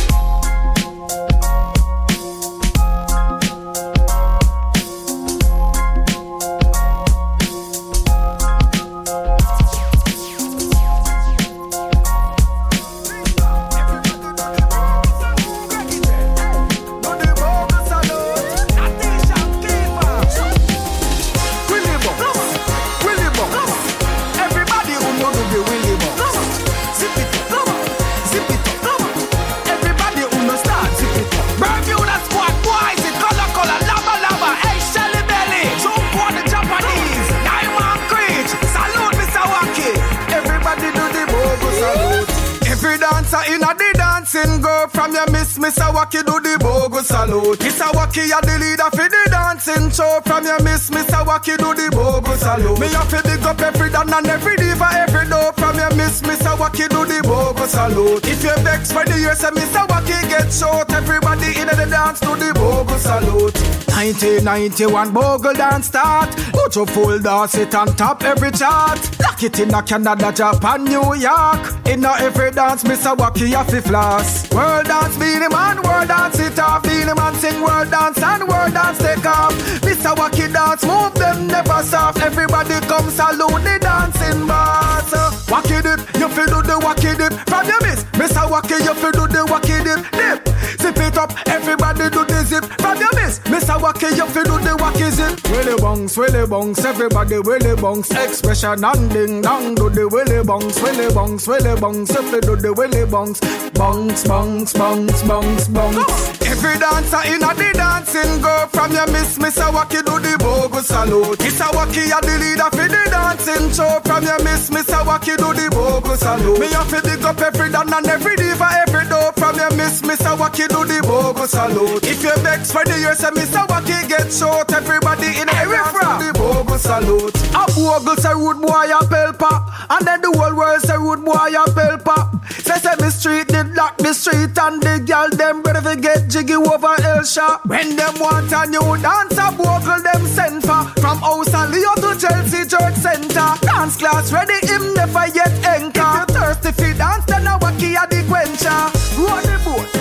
The dancing go from your miss Mr. Wacky do the bogus salute. Mr. Wacky are the leader for the dancing show from your miss Mr. Wacky do the bogus salute. Me have to dig up every dan and every diva every door from your miss miss. Wacky do the bogo salute. If you vex for the years, Mr. Wacky get short. Everybody in the dance do the bogo salute. 1991 bogle dance start. Put your full dance it on top every chart. Lock it in a Canada, Japan, New York. In a every dance, Mr. Wacky have to floss. World dance, Beenie Man, world dance it off. Beenie Man sing world dance and world dance take off. Mr. Wacky dance, move them never soft. Everybody come salute the dancing boss. Wacky dip, you feel do the wacky dip. From your miss, Mr. Wacky, you feel do the wacky dip. Dip, zip it up, everybody do the zip. From your miss, Mr. Wacky, you feel do the wacky zip. Willy bongs, willy bongs, everybody willy bongs. Expression and ding dong, do the willy bongs, willy bongs, willy bongs. You do the willy bongs, bongs, bongs, bongs, bongs, bongs. Every dancer in a the dancing go from your miss, Mr. Wacky do the bogo salute. Mr. Wacky a the leader for the dancing show. From your miss, Mr. Wacky do the bogo salute. Me have to dig up every dan and every diva, every door. From your miss, Mr. Wacky do the bogo salute. If you vex for the years, Mr. Wacky get short. Everybody in the dance do the bogo salute. A bogle say rude boy a pelpa, and then the whole world say rude boy a pelpa. Say say me street did lock the street and the girl them ready to get jiggy over Elsha. When them want a new dance, a bogle them send for. From house and Leo to Chelsea Church Center. Dance class ready, him never yet anchor. If you thirsty for dance, then a wacky a the quencher. Row the boat,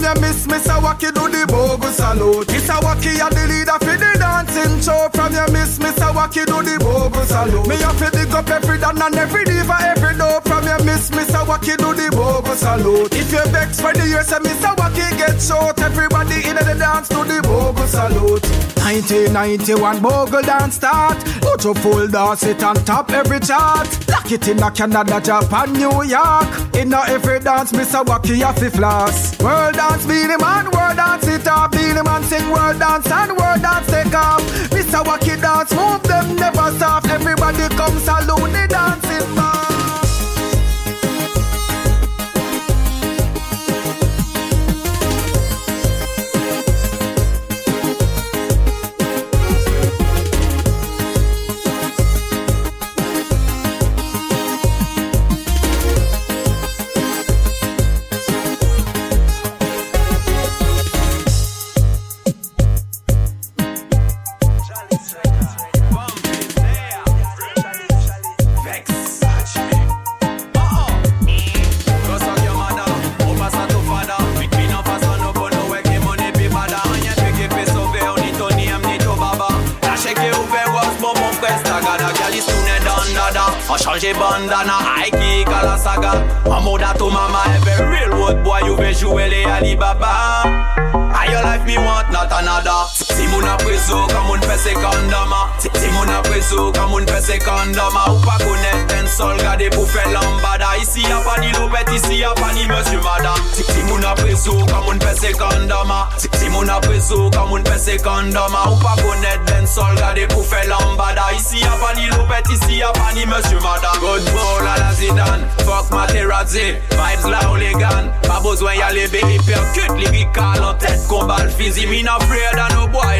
From your miss, Mr. Wacky do the bogo salute. Wacky a the leader for the dancing show From your miss, Mr. Wacky do the bogo salute Me have to dig up every dan and every diva, every door From your miss, Mr. Wacky do the bogo salute If you vex for the years, say Mr. Wacky get short Everybody in the dance do the bogo salute 1991 bogle dance start Put your full dance it on top every chart Lock it in a Canada, Japan, New York In a every dance, Mr. Wacky have to floss World dance, Beenie Man, world dance it up. Beenie Man sing world dance and world dance take off. Mr. Wacky dance, move them never stop. Everybody come salute the dancing man bandana, Aiki, Kalasaga Amoda to mama, every real road boy You vais jouer Alibaba A your life me want not another moun apreso, ka moun fe sekandama Si si moun apreso, ka moun fe sekandama Ou pa konet ten sol, gade pou fe lambada Ici y'a pas ni lopet, ici y'a pas ni monsieur madame. Si moun apreso, ka moun fe sekandama Si si moun apreso, ka moun fe sekandama Ou pa konet ten sol, gade pou fe lambada Ici y'a pas ni lopet, ici y'a pas ni monsieur madame. Good ball à la Zidane, fuck Materazzi Vibes la hooligan, pas besoin y'a les hypercute lyrical en tête. Combat le physique. Me not afraid no boy,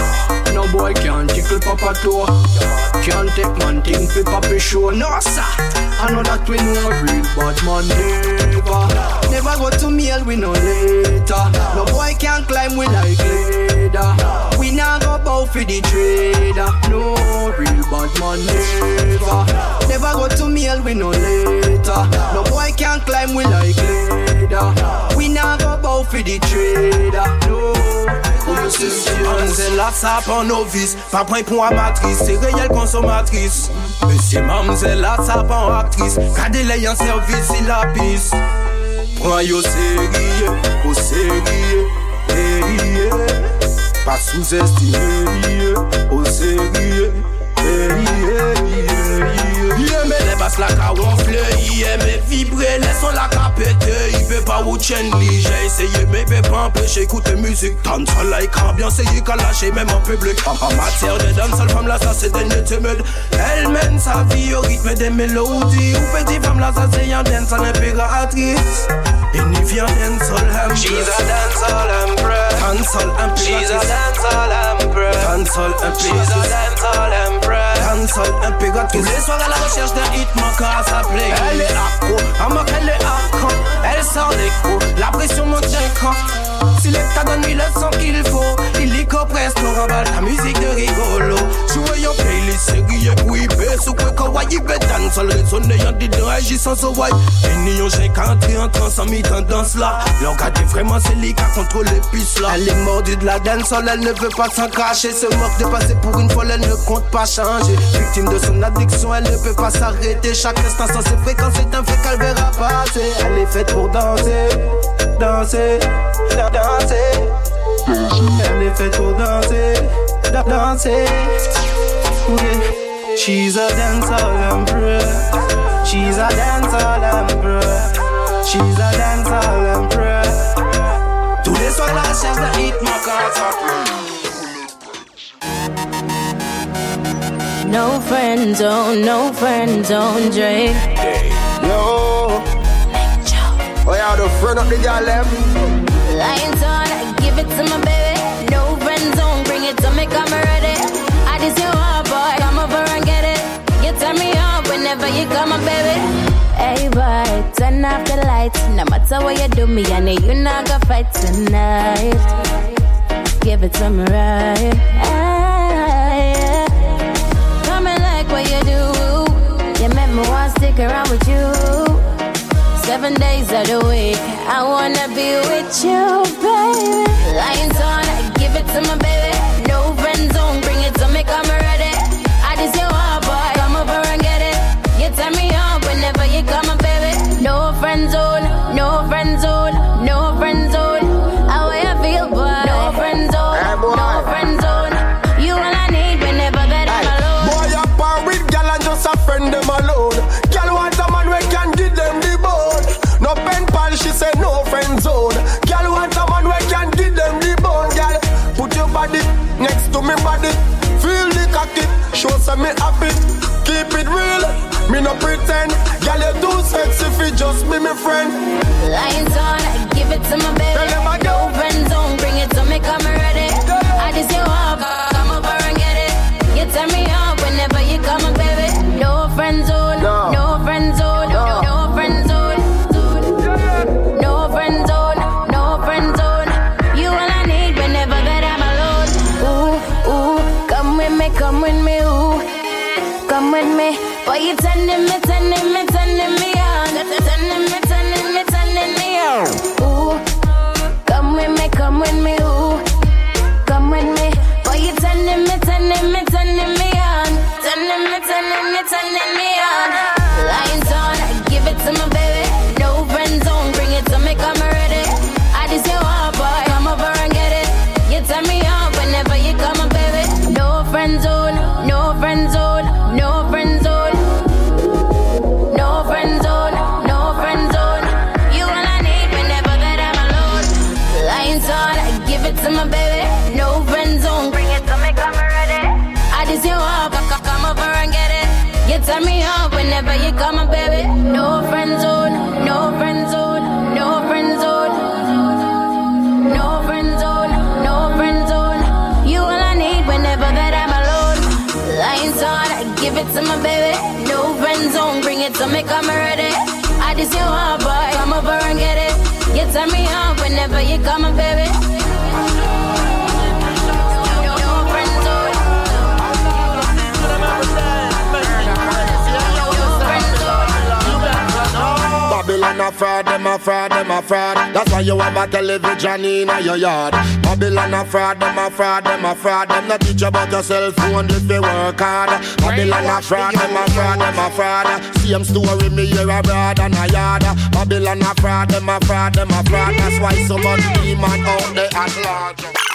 No boy can tickle papa toe. Can't take man thing fi papi show. No sir, I know that we know real bad man never. Never go to meal we no later. No boy can climb we like ladder. We nah go bow for the trader. No real bad man never. Never go to meal we no later. No boy can climb we like ladder. We nah go bow for the trader. No. An zè la sa pan novis, pa pran pou amatris, se reyel konsomatris Mèche mamzè la sa pan aktris, kade lè yon servis si lapis Pran yo seriye, yo seriye, teriye Pa souzestime liye, yo seriye, teriye me le bas la ka wonfle Iye me vibre, leson la ka pete I pe pa ou chen li J'ai essayé mais pe pa empêche Écoute musique dancehall like ambiance Yi ka lâche même en public. En matière de dancehall femme la ça c'est denye timide. Elle mène sa vie au rythme des mélodies. Ou petit femme la ça c'est yon dancehall impératrice. Unifiant dancehall empress She's a dancehall empress Dancehall impératrice She's a dancehall empress Dancehall impératrice She's a dancehall empress Dancehall impératrice Tous les soirs à la recherche d'un hit manquant à sa play. Elle est accro, à moi qu'elle est accro Elle sort des coups, la pression monte d'un cran Si donne lui le son qu'il faut Il y compresse, nous remballe la musique de rigolo. Jouer yon playlist sérieux pour y baisse Ou quoi kawaii be dancehall résonne Y'en dit de agissant so white Et ni yon j'ai qu'entré en transe en mi tendance là L'orgade vraiment c'est lui qui contrôlé piste là. Elle est mordue de la dancehall, elle ne veut pas s'en cacher Se moque de passer pour une folle, elle ne compte pas changer. Victime de son addiction, elle ne peut pas s'arrêter. Chaque instant sans ses fréquences, c'est un fait qu'elle verra passer. Elle est faite pour danser, danser, danser. Elle est faite pour danser, da- danser. Oui. She's a dancehall emperor She's a dancehall emperor She's a dancehall emperor Tous les soirs la recherche d'un hit No friend zone, oh, no friend zone, Dre. Yo. Oh, yeah, the friend of the girl, them. Lions on, give it to my baby. No friend zone, bring it to me, come ready. I just you want, boy, come over and get it. You turn me on whenever you come, my baby. Hey boy, turn off the lights. No matter what you do, me I know you not gonna fight tonight. Give it to me right. Coming like what you do. You make me want to stick around with you. Seven days of the week, I wanna be with you, baby. Lions on, give it to my baby. Me happy. Keep it real, me no pretend. Gal, you too sexy fi just be my friend. Lions on, give it to my baby. No friend zone, bring it to me, come ready. I just you want, come over and get it. You turn me on whenever you come, baby. No friend zone, no, friend fraud, them a fraud, them a fraud. That's why you have a television in your yard. Babylon a fraud, them a fraud, them a fraud. Them not teach about yourself phone if you work hard. Babylon a fraud, them a fraud, them a fraud. Same story me hear abroad and a yard. Babylon a fraud, them a fraud, them a fraud. That's why so much demon out there at large.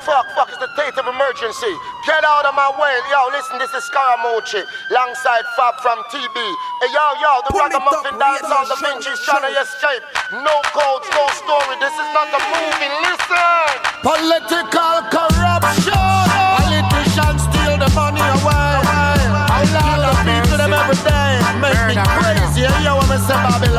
Fuck, fuck, fuck, it's the state of emergency. Get out of my way. Yo, listen, this is Skarra Mucci. Alongside Fab from TB. Hey, yo, yo, the ragamuffin dance on the bench is trying to escape. No codes, no story. This is not a movie. Listen. Political corruption. Politicians steal the money away. I love the people them every day. Make me crazy. Hey, yo, I'm a Babylon.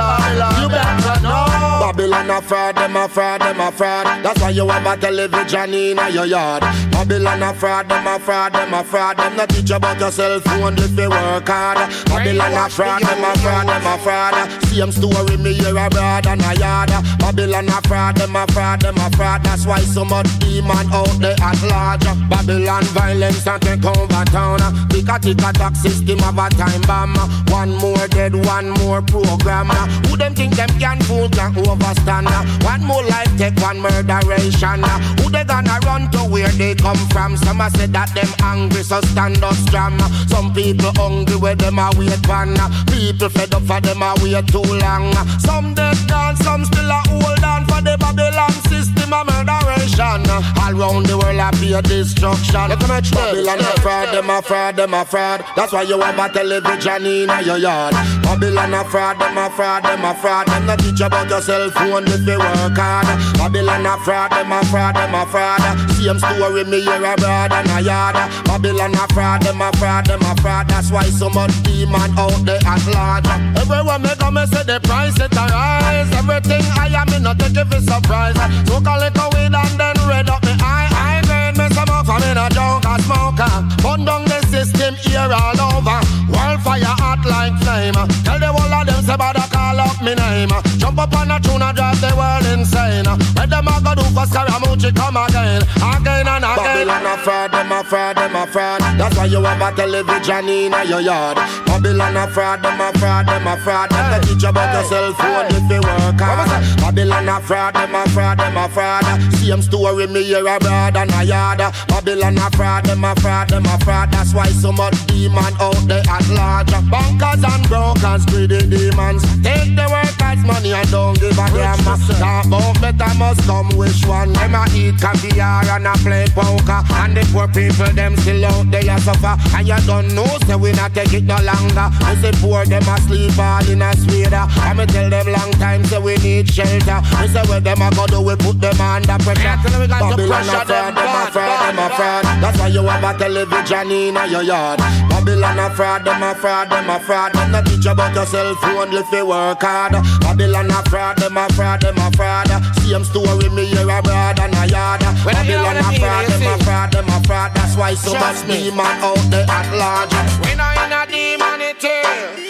You. Babylon a fraud, them a fraud, them a fraud. That's why you have a television in your yard. Babylon a fraud, them a fraud, them a fraud. Them not teach about yourself phone if you work hard. Babylon a fraud, them a fraud, them a fraud. Same story me hear abroad and a yard. Babylon a fraud, them a fraud, them a fraud. That's why so much demon out there at large. Babylon violence and take over town. Tick a tick a system of a time bomb. One more dead, one more program. Who them think them can fool can overstand? One more life take one murderation. Uh. Who they gonna run to where they come from? Some a say that them angry, so stand up strong. Uh. Some people hungry where them a wait pan. Uh. People fed up for them a wait too long. Some dead gone, some still a hold on for the Babylon system of murderation. All round the world I be a destruction. Look how much Babylon a fraud, them a fraud, them a fraud. That's why you have a television in your yard. Babylon a fraud, them a fraud, them a fraud. Them not teach about yourself phone if you work hard. Babylon a fraud, them a fraud, them a fraud. Same story me hear abroad and a yard. Babylon a fraud, them a fraud, them a fraud. That's why so much demon out there at large. Everyone make a mess the price it a rise. Everything I am in not take it for surprise. So call it a weed and then red up me eye. I made me some off I'm in a junk a smoker. Burn down the system here all over. Wildfire hot like flame. Tell the whole of them say bother call up me name. Jump up on a tune and drive the world insane. Where them a go do for Skarra Mucci come again, again and again. Babylon a fraud, them a fraud, them a fraud. That's why you have a television in your yard. Babylon a fraud, them a fraud, them a fraud. Them hey. teach about yourself phone if you work hard. Babylon a fraud, them a fraud, them a fraud. Same story me hear abroad and a yard. Babylon a fraud, them a fraud, them a fraud. That's why so much demon out there at large. Bankers and brokers, greedy demons. Take the workers' money and don't give a damn. Talk about better must come which one. Them a eat caviar and a play poker. And the poor people them still out there suffer. And you don't know, so we not take it no longer. We say poor them a sleep all in a sweater. And me tell them long time say we need shelter. We say where them a go do, we put them under pressure. Babylon a fraud, them a fraud, them a fraud. That's why you have a television in your yard. Babylon a fraud, them a fraud, them a fraud. Them not teach about yourself phone if you work hard. Babylon a fraud, them a fraud, them a fraud. Same story me hear abroad and a yard. Babylon a fraud, them a fraud, them a fraud. That's why so much demon out there at large. We not in a demonity.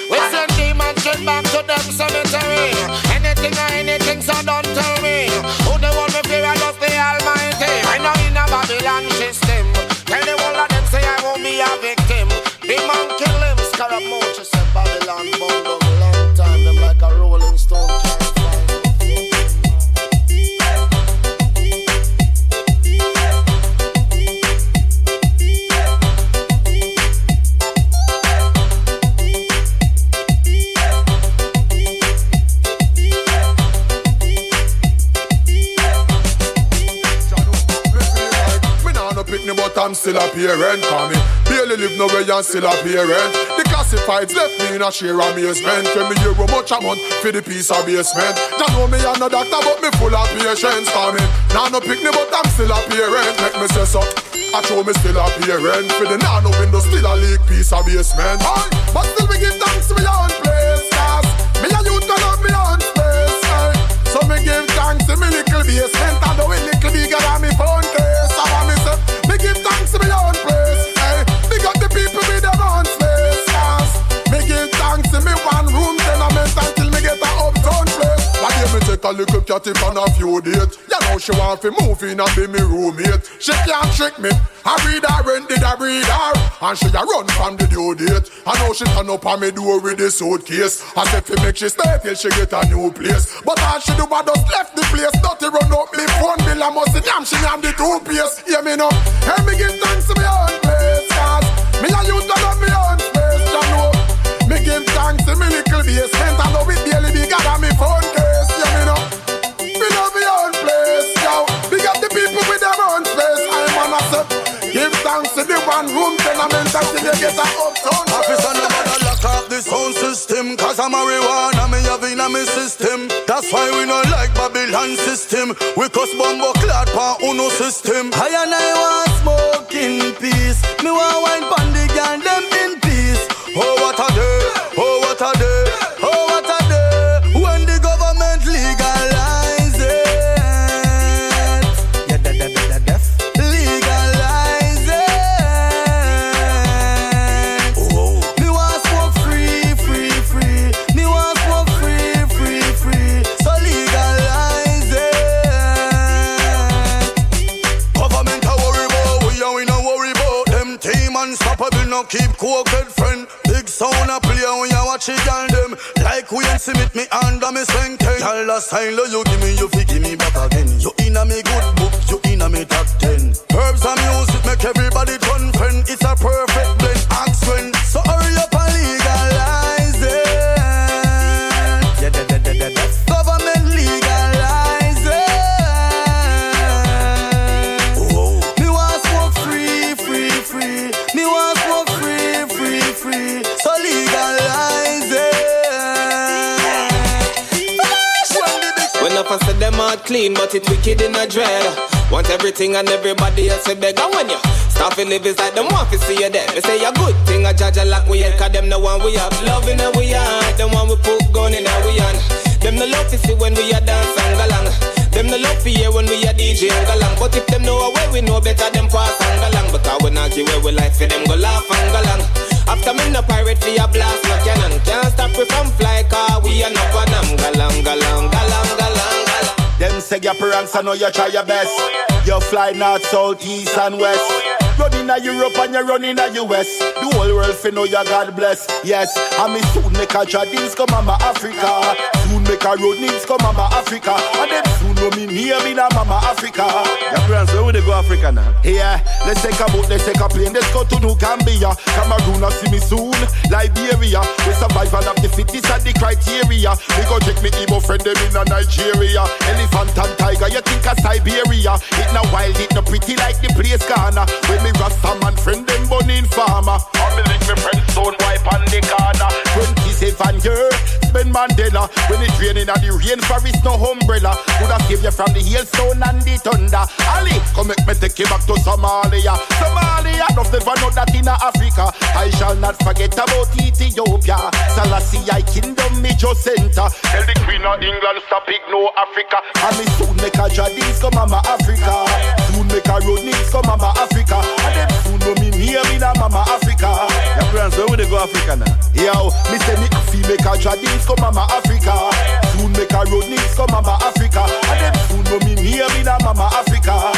We send demons straight back to them cemetery. I'm still a parent for me. Barely live nowhere and still a parent. The classifieds left me in a sheer amazement. When me hear much a month for the piece of basement. Ya know me a no doctor, but me full of patience for me. Now no pick me, but I'm still a parent. Make me say so. I show me still a parent. For the nano window, still a leak piece of basement. Aye, but still we give thanks to me own place. Cause me and you turn up me own space. Aye. So me give thanks to me little basement. Get a little cat if on a few dates? You know she want to move in and be me roommate. She can't trick me. I read her rent, did I read her? And she a run from the due date. I know she turn up on me door with the suitcase. I said fi make she stay till she get a new place. But all she do I just left the place. Dirty run up me phone bill. I must damn she am the two piece. Hear me now. Help me give thanks to me marijuana, me have in me system. That's why we not like Babylon system. We cause bumbo clad pa uno system. I and I want Everything and everybody else to beg. And when you start to live, it's like them want to see you dead. They say a good thing, a judge a lock we head, cause them the one we have love in our we heart. The one we put gun in our we hand. Them the love to see when we a dance and galang. Them the love to hear when we a DJ and galang. But if them know away, we know better them pass and galang. Because we not give away we like for them go laugh and galang. After me no pirate for a blast no cannon. Can't stop we from fly car we a no for them galang galang galang galang galang. Them say your parents, I know you try your best. You fly north, south, east, and west. Running a Europe and you're running a US. The whole world fi know you God bless. Yes, and me soon make a Jadis come mama Africa. Soon make a road names come mama Africa. And soon know me name in a mama Africa. Your parents, where would they go Africa now? Yeah, let's take a boat, let's take a plane, let's go to New Gambia. Cameroon, I see me soon. Liberia, with survival of the fittest and the criteria. We go check me Igbo friend them in a Nigeria. Elephant and tiger, you think of Siberia? It no wild, it no pretty like the place Ghana. When me Rasta man friend them burning farmer. And me link me friend stone wipe on the corner. 27 years, spend Mandela. When it raining and the rainforest no umbrella. Could have save you from the hailstone and the thunder. Ali, come make me take you back to Somalia. Somalia, don't never know that in Africa. I shall not forget about Ethiopia. Selassie, I kingdom me just center. Tell the queen of England stop ignore Africa. And me soon make a Jadis come mama Africa. Soon make a Rodney's come mama Africa. And them soon know me near me na mama Africa. Your parents, where would they go Africa now? Yo, me say me fi make a Jadis come mama Africa. Soon make a road Rodney's come mama Africa. And them soon know me near me na mama Africa.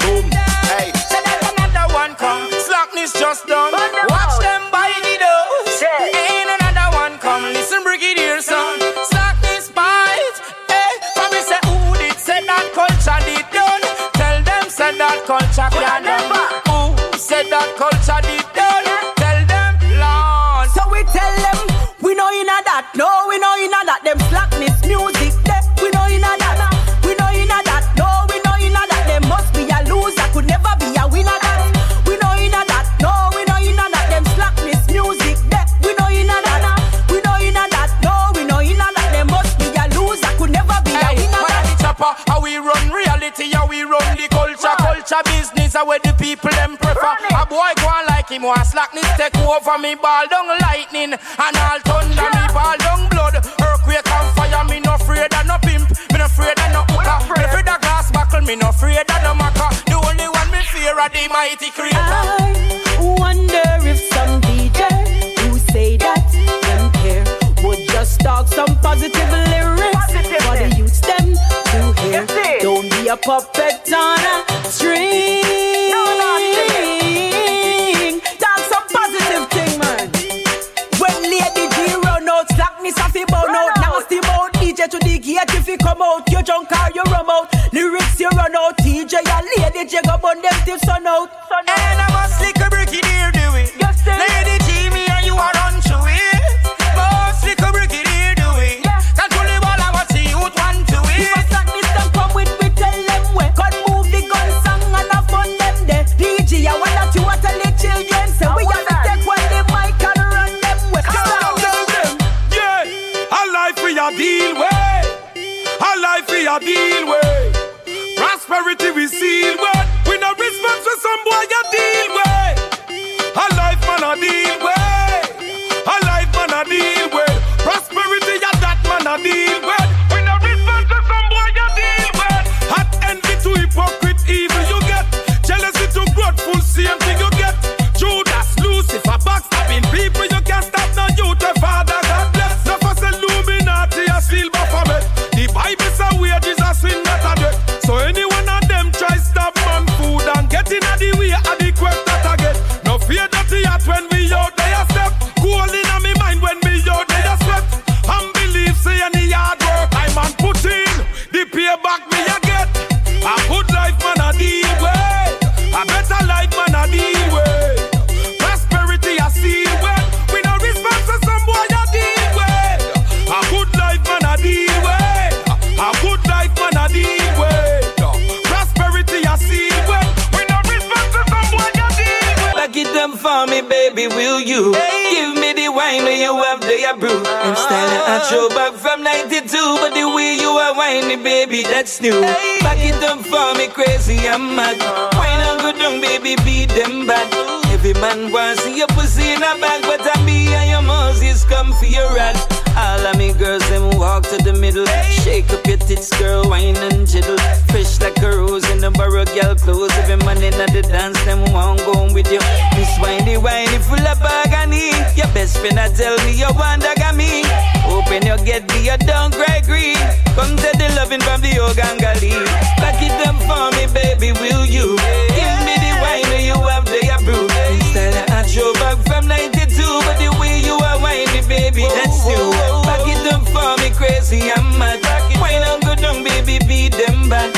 Boom, hey. So that another one come. Slackness just done. Culture did done? Tell them, Lord. So we tell them we know in that, no, we know in that. Them slackness music, we know in that. We know in that, no, we know in that. Them must be a loser, could never be a winner. That we know in that, no, we know in that. Them slackness music, there, we know in that. We know in that, no, we know in that. Them must be a loser, could never be a winner. chopper, how we run reality, how we run the culture, culture business, how where the people them boy go on like him, want slackness take over me, ball down lightning, and all thunder me, ball down blood, earthquake and fire. Me no afraid of no pimp, me no afraid of no hooker, me afraid of glass buckle, me no afraid of no maca. The only one me fear of the mighty creator. I wonder if some DJ who say that them care would just talk some positive lyrics for the youths them to hear. to and Lady G go burn them till sun out. Sun out. And I must lick a bricky dear do it. Yes, Lady G, me and you are on to it. Must lick a bricky do it. Control the ball, I want see you want to If it. miss come with we tell them where. Gun move the gun song and a fun them there. DJ I want that you want to let children say we have to take one the mic and run them way. Yeah, a life we a deal with. A life we a deal with. Prosperity we seal with. We no response to some boy a deal with. Throw back from 92, but the way you are whining, baby, that's new. Back it up for me, crazy, I'm mad. Uh-huh. Wine and go down, baby, beat them bad. Every man wants see your pussy in a bag, but I me and your Moses come for your rat. All of me girls, them walk to the middle. Shake up your tits, girl, wine and jiddle. Fresh like a rose in the barrow, girl clothes. Every man in the dance, them want go with you. Miss Windy, windy, full of agony. Your best friend, I tell me you want got me. Open your get me, you don't green. Come to the loving from the Ogangali. Back it up for me, baby, will you? Give me the wine you have the brew. Instead, I throw back from 92, but the baby, that's new. Back it up for me, crazy, I'm mad. Wine and go down, baby, beat them back.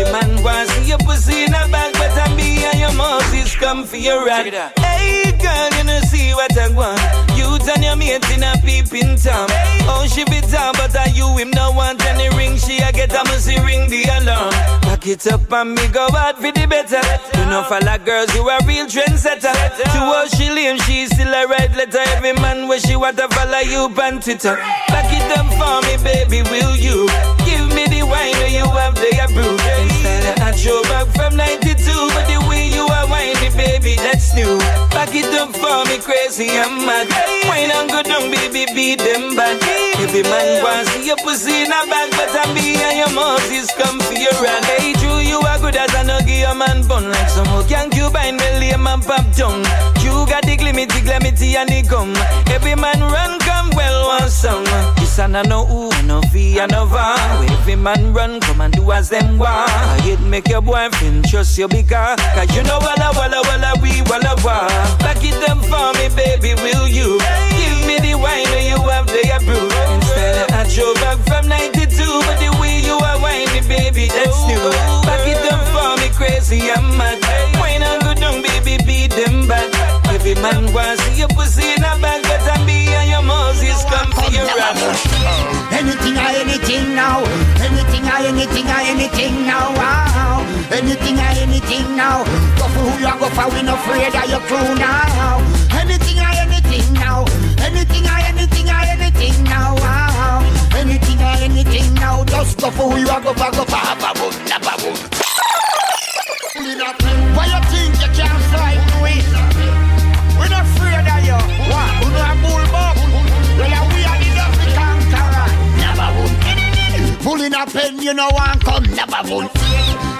Every man wants see your pussy in a bag, but I'm me and your Moses come for your rat. Hey, girl, you know see what I want. You and your mate in a peeping tom. Oh, she be down, but I you him no want any ring? She a get a must ring the alarm. Back it up and me go out for the better. You know, follow girls, you a real trendsetter. To how she lame, she still a red letter. Every man where she want to follow you on Twitter. Back it up for me, baby, will you? Give me the wine when you have the brew. Instead, I throw back from 92, but the you are whining, baby, that's new. Back it up for me, crazy, I'm mad. Wine and go down, baby, beat them bad. Every man wants see your pussy in a bag, but I'm me your Moses come for your run. Hey, true, you are good as a nugget, your man bun like some hook. Young Cuban, lame and pop tongue. You got the glimity, glimity, and the gum. Every man run, come well, one song. This and I know who, I know fee, I know va. Every man run, come and do as them want. I hate make your boyfriend trust you because, cause you know walla walla walla we walla walla. Back it up for me, baby, will you? Give me the wine when you have the brew. Instead, I throw back from 92, but the way you are whining, baby, that's new. Back it up for me, crazy, I'm mad. Wine and go down, baby, beat them back. Every man wants see your pussy in a bag, I'm me and your Moses come for your rap. Anything or anything now. Anything or anything or anything now. Wow. Anything or anything now. Go for who you go for. We no afraid of your crew now. Anything or anything now. Anything or anything or anything now. Wow. Anything or anything now. Just go for who you go for. Go for. Have a boom, have a boom. Why you Pulling a pen, you know, one come. Never would.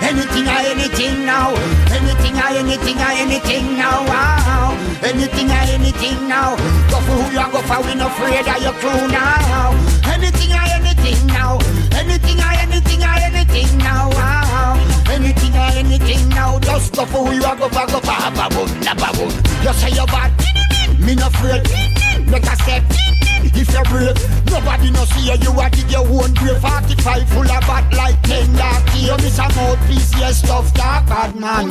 Anything or anything now. Anything or anything or anything now. Wow. Anything or anything now. Go for who you go for. We not afraid of your crew now. Anything or anything now. Anything or anything or anything now. Wow. Anything or anything now. Just go for who you go for. Go for. Boom, have a boom. You say you're bad. Me no afraid. Make a step. if you're brave. Nobody no see you, you a dig your own grave. 45 full of bad 10 dark You miss a mouthpiece, yes, stuff dark bad man.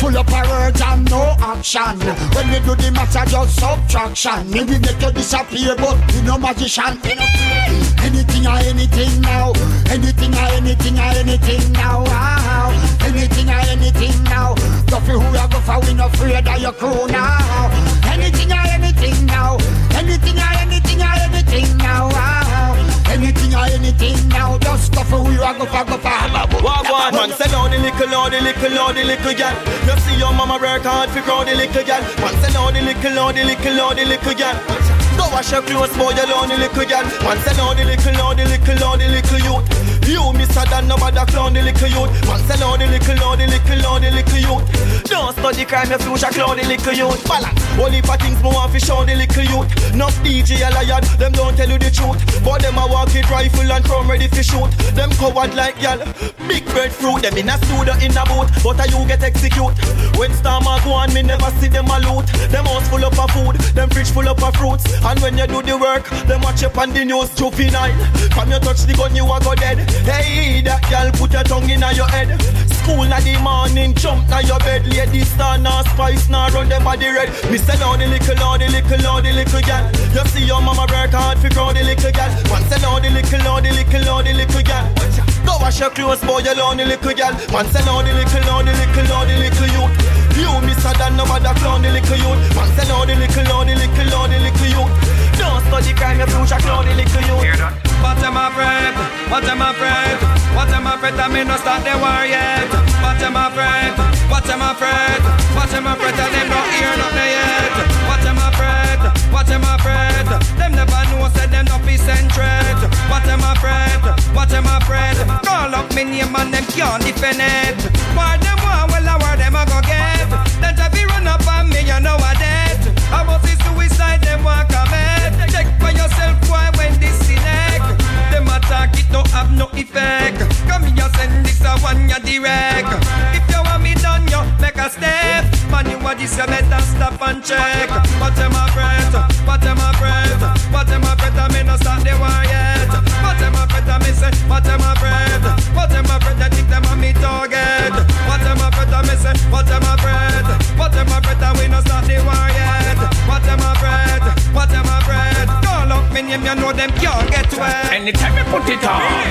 Full of words and no action. When we do the matter, just subtraction. Maybe make you disappear, but you no magician. Anything or anything now. Anything or anything or anything now. Anything or anything now. Duffy who you go for, we no afraid of your crew now. Anything or anything now. Anything or anything or anything now. Anything or anything now. Just Duffy who you go for, go for. Walk one man, say down the little, down the little, down the little girl. You see your mama work hard for grow the little girl. Man, say down the little, down the little, down the little girl. Go wash your clothes, boy, you lonely little girl. Man, say down the little, down the little, down the little youth. You Mr. Dan, nobody clown the little youth. Man, say down the little, down the little, down the little youth. Don't study crime, your future clown the little youth. Balance. Only for things more want to show the little youth. Enough DJ a liar, them don't tell you the truth. But them a walk with rifle and drum ready for shoot. Them coward like y'all. Big breadfruit, them in a studio in a boat, but a you get execute. When storm a go on, me never see them a loot. Them house full up of food, them fridge full up of fruits. And when you do the work, them watch up on the news juvenile. From you touch the gun, you a go dead. Hey, that girl put your tongue in your head. School na the morning, jump na your bed. Lady star, na spice, na run them body red. Now the little, the little, the little girl. You see your mama work hard for grow the little girl. Man say the little, the little, the little girl. Go wash your clothes, boy, you lonely little girl. Man say the little, the little, the little youth. You, Mr. Dan, no matter clown the little youth. Man say now the little, now the little, now the little youth. Don't study crime, your future clown the little youth. What am I afraid? What am I afraid? What am I afraid? I may not start the war yet. What am I afraid? What am I afraid? What am I afraid? Them not hear nothing yet. What am I afraid? Them never know said them not be centred. What am I afraid? What am I afraid? Call up me name and them can't defend it. Why them want? Well, I where them I go get? Then to run up on me, you know I dead. I must see suicide, them want commit. Check for yourself, why when this select. Them attack it don't have no effect. Come here, send this a one ya direct. If you make a step. Man, you want this, you better stop and check. What am I afraid? What am I afraid? What am I afraid? I may not start the war yet. What am I afraid? I may say, what am I afraid? What am I afraid? I think them on me target. What am I afraid? I may say, what am I afraid? What am I afraid? I we not start the war yet. What am I afraid? What am I afraid? Me name, you know them can't get wet. Anytime you put it on,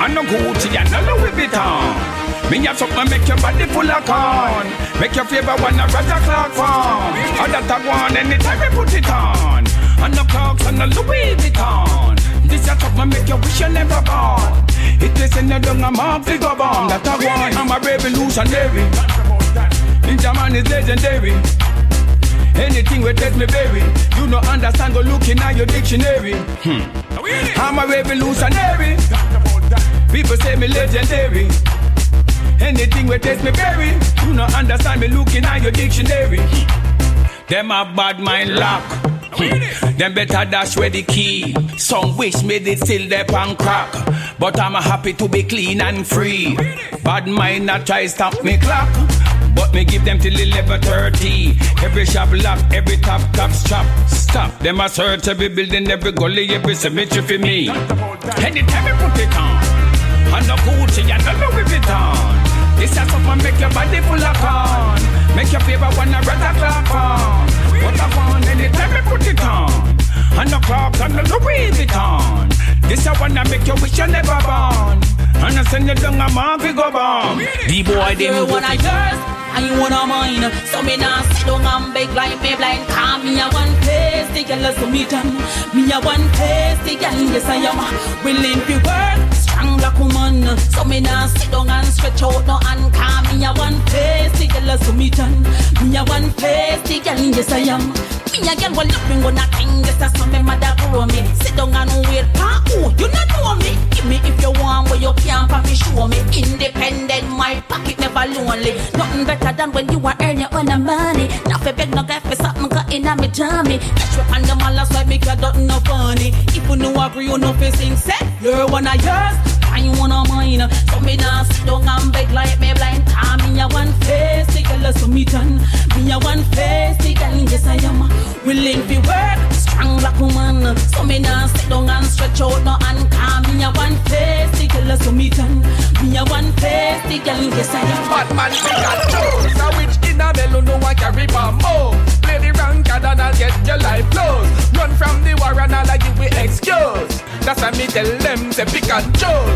I no Gucci and no Louis Vuitton. Me have something make your body full of corn. Make your favorite one a Roger Clark farm. All that I want anytime you put it on. And no Clarks and no Louis Vuitton. This a something make you wish you never born. It is in the dung I'm off figure bomb that I want. I'm a revolutionary. Ninjaman is legendary. Anything will take me baby. You no understand, go looking at your dictionary. Hmm. I'm a revolutionary. People say me legendary. Anything will taste me berry. You no understand me looking at your dictionary. Them a bad mind lock. Hmm. Them better dash where the key. Some wish me they still there pan crack. But I'm happy to be clean and free. Bad mind not try stop me clock. But me give them till 11.30 Every shop lock, every top top shop. Stop, them a search every building, every gully, every cemetery for me. Anytime we put it on. And no Gucci and no Louis Vuitton. This is something make your body full of corn. Make your favorite one a red clock on. What I want anytime we put it on. And no Clarks and no Louis Vuitton. This a one that make you wish you never born. And I send you down a man fi go bomb. The boy them You wanna yours and you wanna mine So me nah sit down and beg like me blind. Cause me a one place the girl so me done. Me a one place the girl yes I am. Willing to work strong black woman So me nah sit down and stretch out no hand. Cause me a one place the girl so me done. Me a one place the girl yes I am me a girl will look me when I think this is some me mother grow me. Sit down and wait pa who you not know me. Give me if you want what you can't for me show me. Independent, my pocket never lonely. Nothing better than when you are earn your own money. Now for beg no guy for something got in me tummy. Catch you on the mall that's why me got nothing no funny. If you know agree you no facing set, you're one of yours. I wanna mine, so me nah sit down and beg like me blind. Ah, me a one face, the girl so me done. Me a one face, the girl yes I am willing to work strong black woman. So me nah sit down and stretch out no hand. Cause me a one face, the girl so me done. Me a one face, the girl yes I am. Bad man, we got chose. A witch in a melon, no one carry bomb. Oh, play the ranked and I'll get your life closed. Run from the war and I'll give we excuse. That's why me tell them say pick and choose.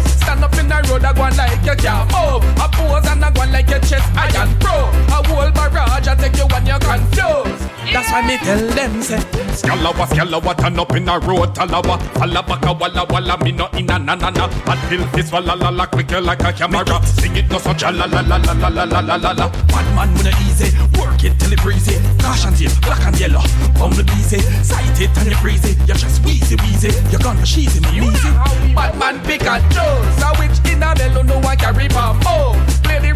Why me tell them say. Scalawa, scalawa, turn up in a road, talawa. Falla baka, walla, walla, me no in a na na na. Hot pill this, walla, la la, quicker like a camera. Sing it no such a la la la la la la la la la Bad man with a easy, work it till it breezy. Cash and tail, black and yellow, bumble easy Sight it and you freezy, you just wheezy wheezy. You gone for cheesy, me easy. Bad man pick and choose, a witch in a mellow, no one carry bomb Oh, play the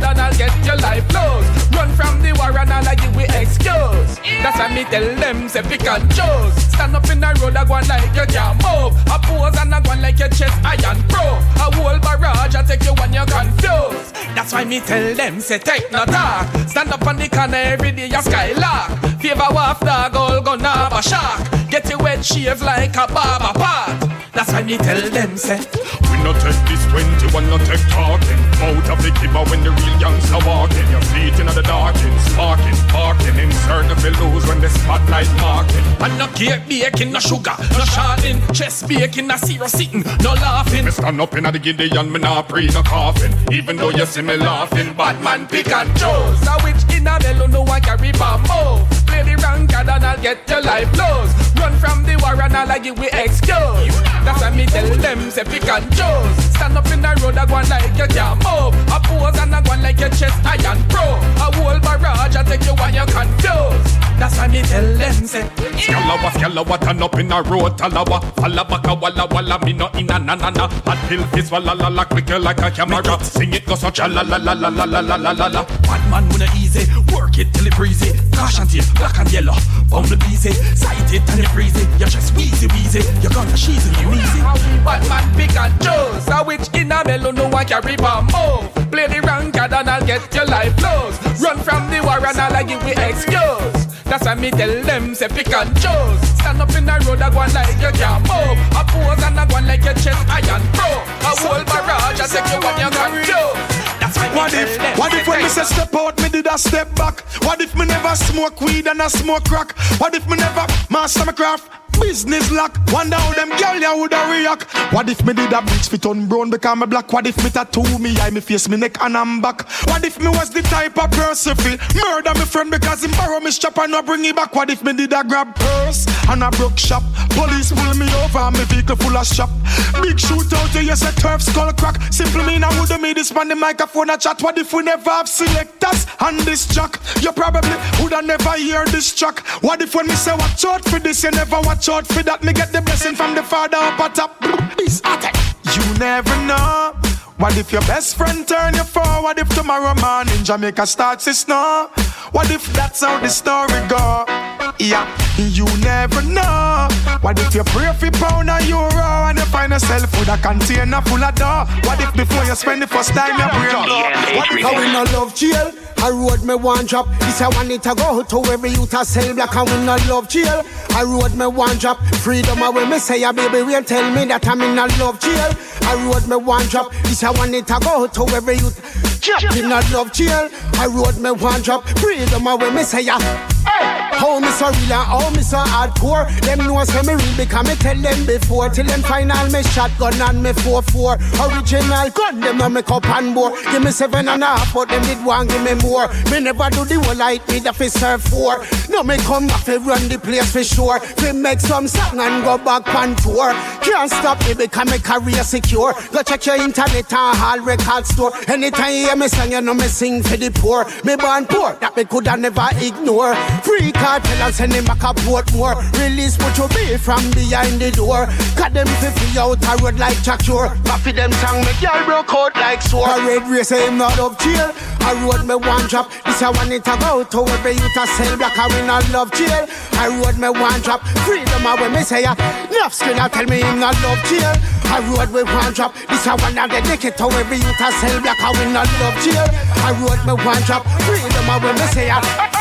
and I'll get your life closed Run from the war and I'll give we excuse That's why me tell them say pick and choose. Stand up in the road, I go on like you can't move. A pose and I go on like your chest iron pro. A whole barrage, I take you when you're confused. That's why me tell them say take no talk. Stand up on the corner every day, you skylark. Favor waft dog, all gonna have a shark. Get your wet shave like a barber part. That's why me tell them say. We no take this 21, no take talking. Out of the kibber when the real youngster walking. Your feet in the darking, sparking, parking Insert the lose when the spotlight marking. And no cake baking, no sugar, no sharding Chest baking, no zero sitting, no laughing. Me stand up in the Gideon, me not pre no coughing. Even though you see me laughing Bad man pick and choose. A witch in a mellow, no one carry bomb move Play the ranked and I'll get your life closed Run from the war and I'll give we excuse That's why me tell them say pick and choose. Stand up in the road, I go like you can't move A pose and I go like your chest iron pro. A whole barrage, I take you when you're confused That's why me tell them say Scalawa, scalawa, turn up in a road, talawa Falla baka, walla, walla, me no in a na na na. Hot pill this, walla, la la, quicker like a camera. Sing it go such a la la la la la la la la la la. Bad man with a easy, work it till it breezy. Cash and tail, black and yellow, bumble easy. Sight it and it freezy, you just wheezy wheezy. You gonna you easy Bad man pick and choose, a witch in a mellow, no one carry bomb move Play the ranked and I'll get your life closed Run from the war and I'll give we excuse that's why me tell them say pick and choose. Stand up in the road, I go on like you can't move. A pose and I go on like your chest iron pro. A whole barrage, I take you when you're confused. That's why me What if, what if when me say step out, me did a step back? What if me never smoke weed and I smoke crack? What if me never master my craft? Business lock, wonder how them girl ya woulda react. What if me did a bleach fit on brown because me black? What if me tattoo me eye, me face, me neck and I'm back? What if me was the type of person feel murder me friend because him borrow me strap and not bring it back? What if me did a grab purse and a broke shop? Police pull me over and me vehicle full of shop. Big shootout, you say turf skull crack. Simple mean I woulda made this man the microphone a chat. What if we never have selectors on this track? You probably woulda never hear this track. What if when me say watch out for this, you never watch out for that? Me get the blessing from the Father up at top. Peace, attack. You never know. What if your best friend turn you forward? If tomorrow morning Jamaica starts to snow? What if that's how the story go? Yeah, you never know. What if you pray for pound a euro and you find yourself with a container full of dough? What if before you spend the first time your brain blow? What if we no love jail? I road me one drop. This I want it to go to every youth a sell black and we no love jail. I road me one drop. Freedom away me say a baby will tell me that I'm in a love jail. I road me one drop. This I want it to go to every youth. In a love jail. I road me one drop. Freedom away me say a. How me so real and how me so hardcore? Them know say me real because me tell them before. Till them final me shotgun and me 4-4 Original gun them a make up and more Give me seven and a half but them did one give me more. Me never do the whole light me that fi serve four No me come back fi run the place for sure. Fi make some song and go back on tour. Can't stop me because me career secure. Go check your internet and all record store. Anytime you hear me sing you know me sing for the poor. Me born poor that me coulda never ignore Free Kartel and send him back a Portmore. Release what you be from behind the door. Got them fi free out a road like But for them song me girl broke out like sword. A red race him not up jail. I road me one drop. This I want it to go to every youth a sell black I win not love jail. I road me one drop. Freedom I when me say ya. Enough skill I tell me him not love jail. I road me one drop. This I want to dedicate to every youth a sell black I win not love jail. I road me one drop. Freedom I when me say ya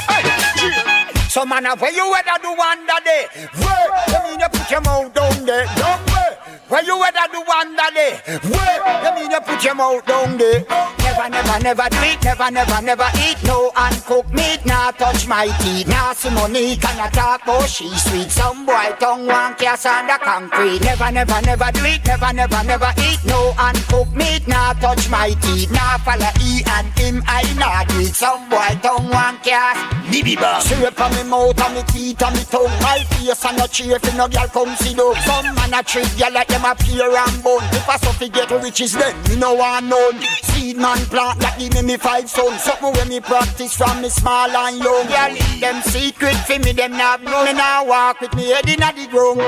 So man, where you ever do that day? Where? You mean you put your mouth down there? Don't where? Where you ever do one that day? Where? You mean you put your mouth down there? Never, never, never do it. Never, never, never eat no uncooked meat. Nah, touch my teeth. Nah, see money can I talk about she sweet. Some boy tongue one cast on the concrete. Never, never, never do it. Never, never, never eat no uncooked meat. Nah, touch my teeth. Nah, follow E and him. I nah do it. Some boy tongue one cast. Bibi bang. Straight from me mouth and me teeth and me tongue. My face and no cheer if no girl come see though. Some man a treat girl like them a peer and bone. If I suffer get riches then me no want none. Seed man plant that give me me five sons. Something when me practice from me small and young. Girl, them secret for me them not know. Me now walk with me head inna the ground.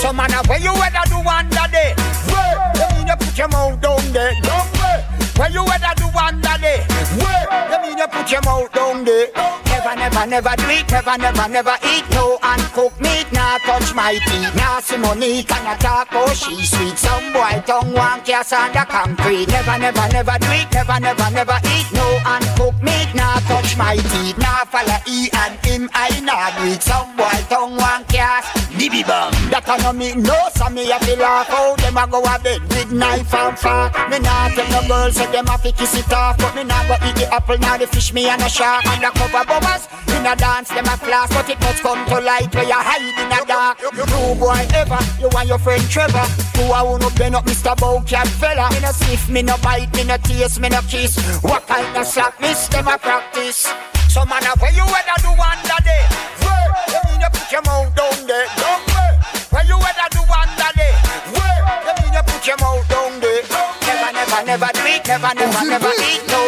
So man, where you ever do one that day? Where? You put your mouth down there? Where you ever do one that day? Where? You put your mouth down there? Never, never, never do it. Never, never, never eat no uncooked meat. Nah, touch my teeth. Nah, see money can I talk oh she sweet. Some boy tongue one cast on the concrete. Never, never, never do it. Never, never, never eat no uncooked meat. Nah, touch my teeth. Nah, follow E and him. I nah do it. Some boy tongue one cast. Bibi bang. That I know me no, so me a feel laugh oh, out. Them a go a bed with knife and fork. Me nah tell no girls say them a fi kiss it off, but me nah go eat the apple now the fish me and a shark and the cover bubbles. In a dance them a class, but it must come to light where you hide in a dark. You boy ever, you and your friend Trevor. Who I wanna bend up Mr. Bowcat fella. Me no sniff, me no bite, me no taste, me no kiss. What kind of slackness them a practice? So man, where you ever do one that day? Where? You mean you put your mouth down there? Don't where? Where you ever do one that day? Where? You mean you put your mouth down there? Never, never, never do it. Never, never, never eat no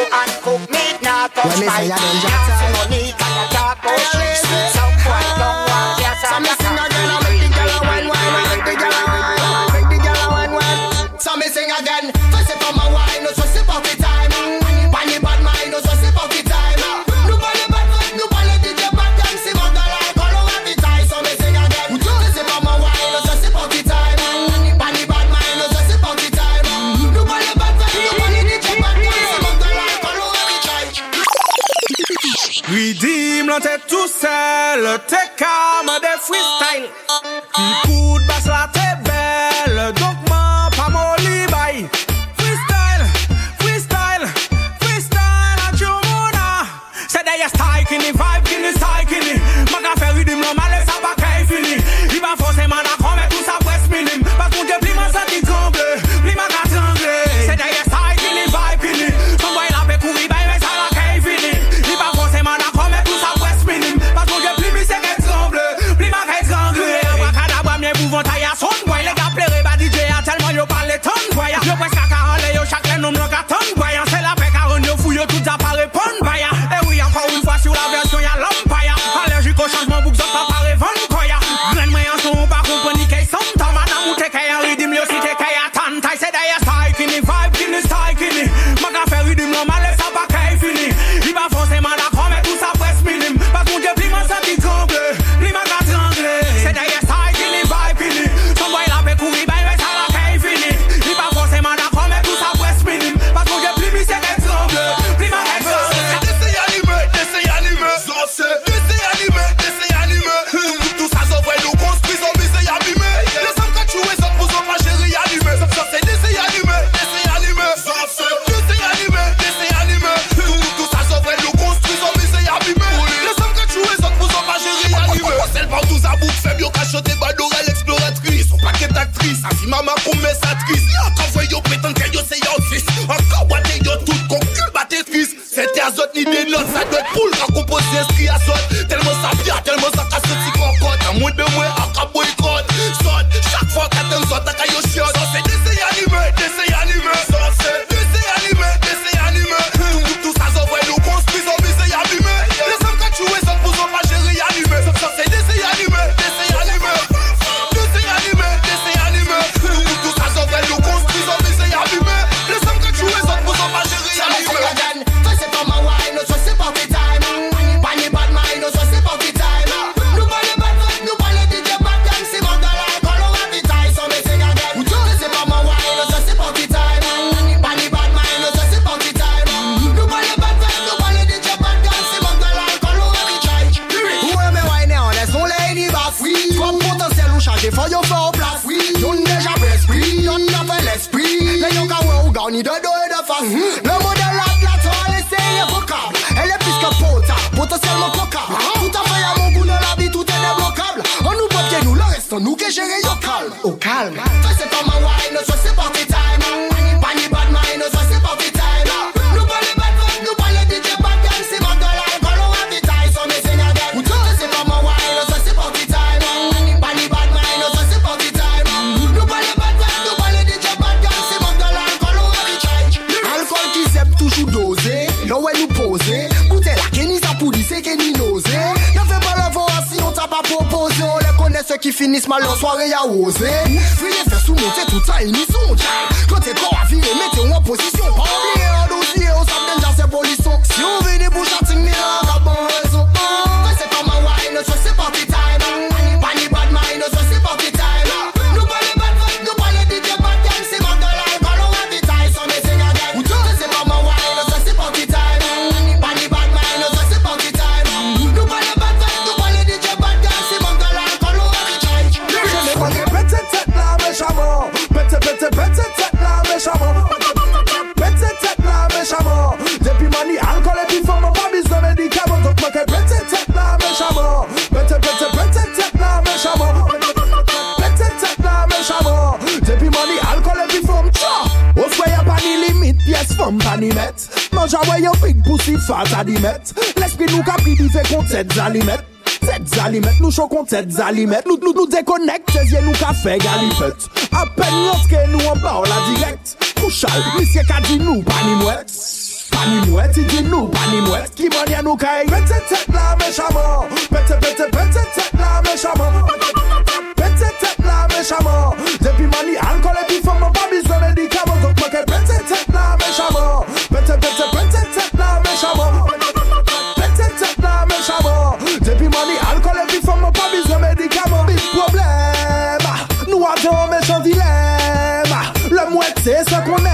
When me say I don't money, Redeem la tête tout seul, t'es calme des freestyle. Coup de basse la t'es company met Manja wè yon big pussy fat adimet L'esprit nou ka pridive kon tèt zalimet Tèt zalimet, nou chou kon tèt zalimet Nou, nou, nou dekonek, tè zye nou ka fè galifet Apen lanske nou an ba ou la direkt Kouchal, misye ka di nou pani mwet Pani mwet, i di nou pani mwet Ki manye nou ka e Pète tèt la mechaman Pète, pète, pète tèt la mechaman pente tek nan mechaman Depi mani alkol epi fom mwen pa bizon medikaman Zot mwen ke pente tek nan mechaman Pente pente pente tek nan mechaman Pente tek nan mechaman Depi mani alkol epi fom mwen pa bizon medikaman Bit problem, nou ate o mechan dilem Le mwete se konen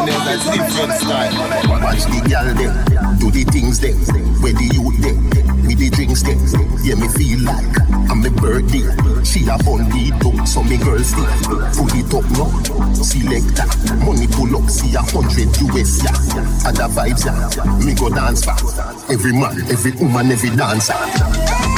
alcool et puis That femme one is pas a different style. Watch the girl them, do the things them, where the youth them, with the drinks them. Yeah, me feel like I'm a birthday. She a fun up, so me girl stick. Pull it up now, selector. Money pull up, see a hundred US yeah. Other vibes yeah, me go dance for. Every man, every woman, every dancer.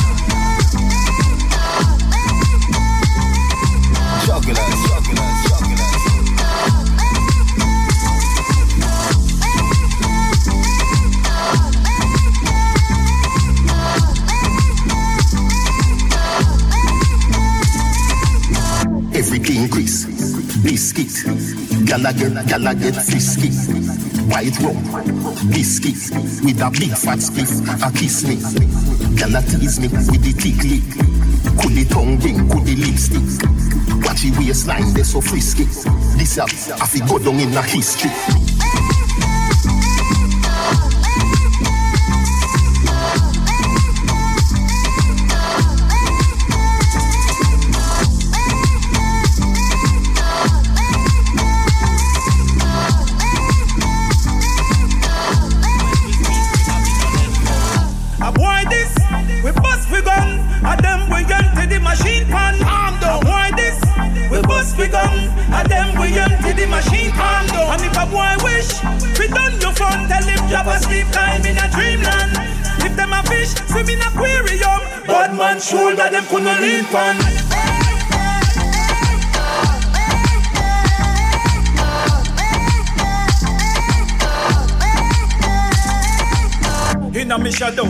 Chris, biscuit, gala get, gala get frisky, white rum, biscuit, with a big fat spliff, a kiss me, gala tease me with the thick lip, could the tongue ring, could the lipstick, watch the waistline, they so frisky, this up, I fi go down in a history. Empty the machine. Down. And if a boy wish, we done your fun, tell him drop asleep time in a dreamland. If them a fish, swim in aquarium, bad man shoulder them couldn't lean pan. In a me shadow,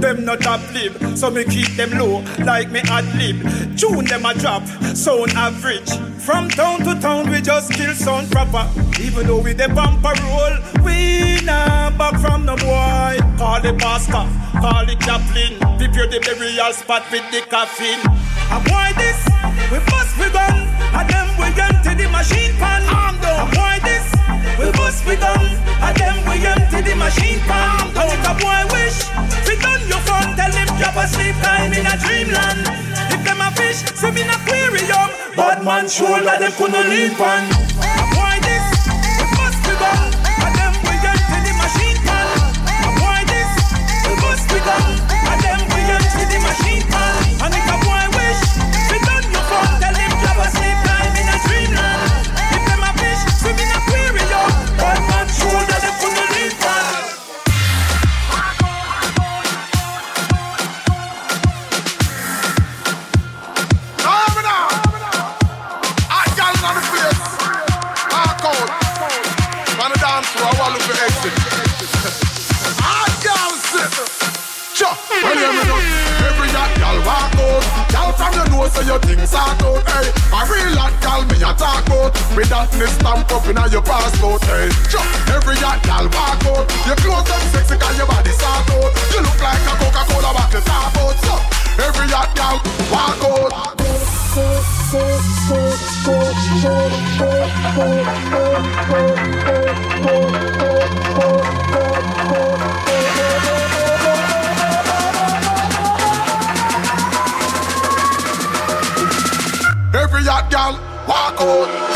them not top lib, so me keep them low like me ad lib. Tune them a drop, sound average. From town to town, we just kill sound proper. Even though we the bumper roll, we nah back from no boy. Call the pastor, call the chaplain. Prepare the burial spot with the coffin. Avoid this, we bust we gun, and them we empty the machine pan. Avoid this, we bust we gun, and them we empty the machine pan. And if a boy wish, we done your fun, tell him drop asleep time in a dreamland. If them a fish, swim in aquarium, bad man shoulder them couldn't lean pan. Avoid this, we bust we gun, That me stamp up inna your passport. Eh? Hey, cha, every hot gal walk out. Your clothes them sexy, cause your body sort out. You look like a Coca-Cola bottle top out. So, every hot gal walk out. Every hot gal walk out.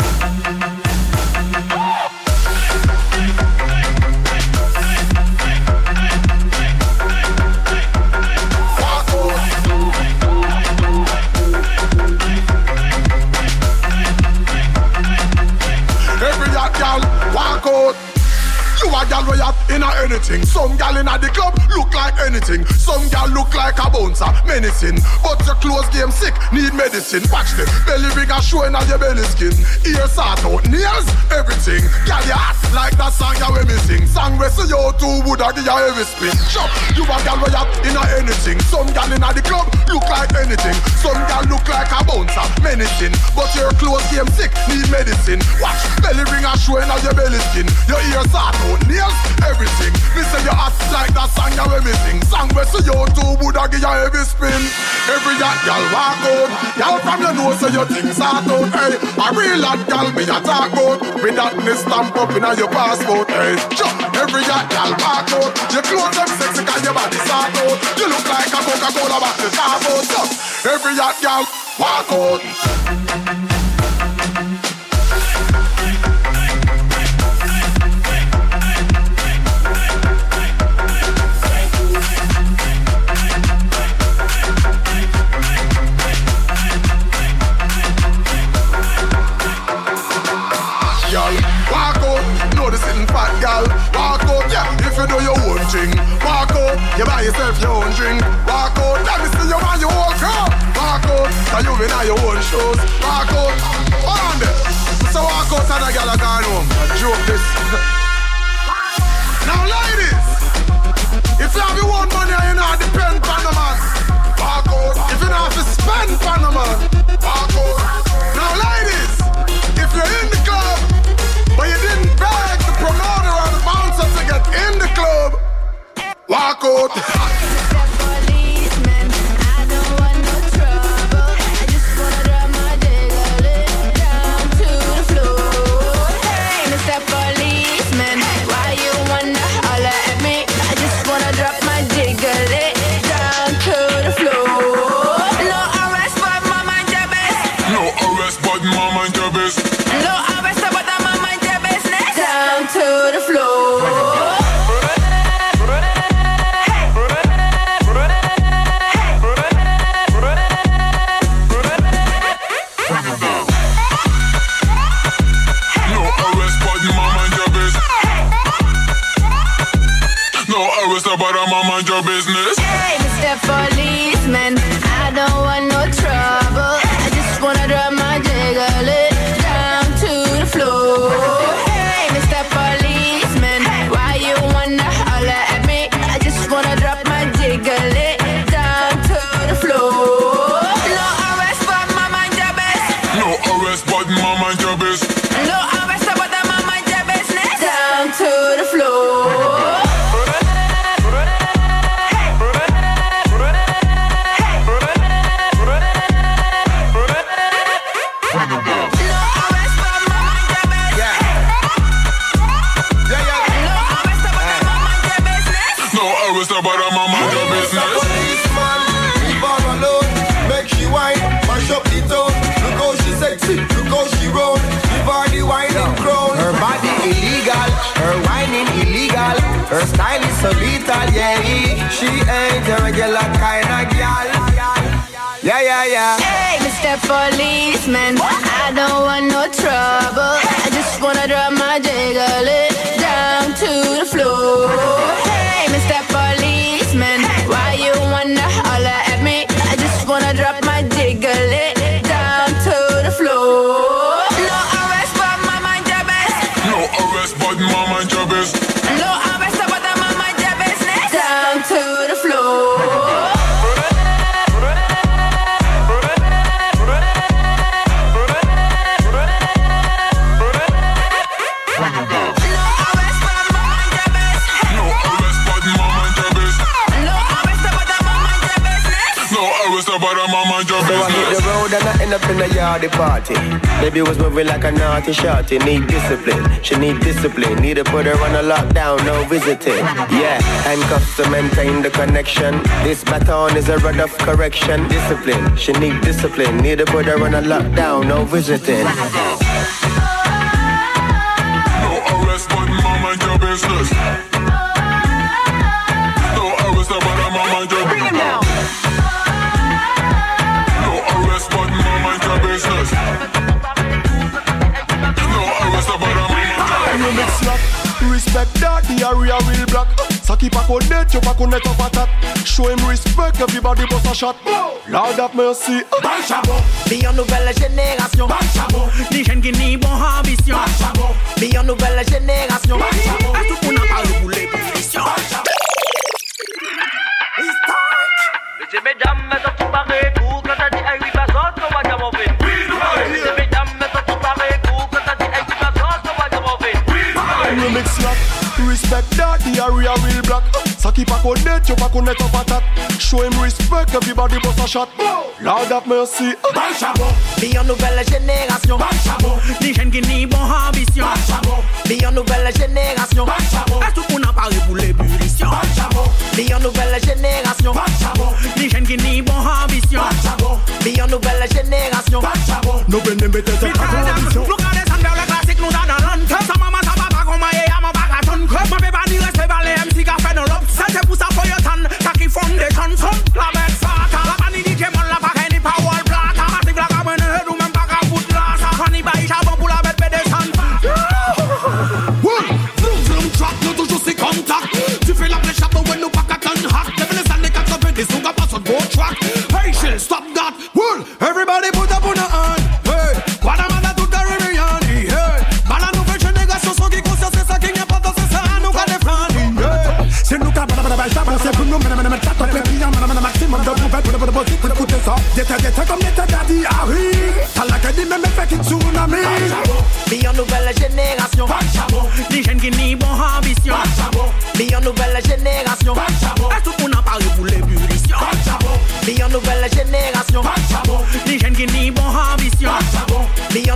A gal where you in a anything. Some gal in a the club look like anything. Some gal look like a bouncer, menacing. But your clothes game sick, need medicine. Watch them, belly ring a showing on your belly skin. Ears sort out, nails, everything. Gal you hot like that song you we missing. Song we see you two would a give you heavy spin. Chop, you a gal where you in a anything. Some gal in a the club look like anything. Some gal look like a bouncer, menacing. But your clothes game sick, need medicine. Watch, belly ring a showing on your belly skin. Your ears sort out, nails, everything. Me say you hot like that song you we missing. Song we see you two would a give you heavy spin. Every hot gal walk out. Gal from your nose so your things sort out. Hey, a real hot gal me a talk about. With that me stamp up inna your passport. Hey, Chuck, every hot gal walk out. Your clothes them sexy 'cause your body sort out. You look like a Coca-Cola bottle top out. Every hot gal walk out. You buy yourself your own drink. Walk out, let me see you on your own car. Walk out, so you in your own shoes. Walk out, hold on there. So walk out and a gal a gone home. I joke this. now ladies, if you have your own money and you not depend on the man, walk out. If you not have to spend on the man, walk out. Now ladies, if you're in the club, but you didn't beg the promoter or the bouncer to get in the club, walk out. Your business. Party. Baby was moving like a naughty shorty. Need discipline, she need discipline. Need to put her on a lockdown, no visiting. Yeah, handcuffs to maintain the connection. This baton is a rod of correction. Discipline, she need discipline. Need to put her on a lockdown, no visiting. Pa connaître, you pa connaître up attack. Show him respect, everybody bust a shot. Lord have mercy. Bien nouvelle génération. Les jeunes qui n'y bon ambition. Bien nouvelle génération. À tout pour n'en parler pour les punitions. Dice mesdames, mettez tout pareil pour quand t'as dit hey, oui, bah, ça, ça va jamais ouvrir. Dice mesdames, mettez tout pareil pour quand t'as dit hey, oui, bah, ça, ça va jamais ouvrir. Mix slap, respect that the area real black. Saki pa connaître, you pa connaître up attack. Show him respect, everybody bust a shot. Lord have mercy. Bien nouvelle génération. Les jeunes qui n'y bon ambition. Bien nouvelle génération. À tout pour n'en parler pour les punitions. Bien nouvelle génération. Les jeunes qui n'y bon ambition. Bien nouvelle génération. No bende mbete sa condition. Look at this and vers le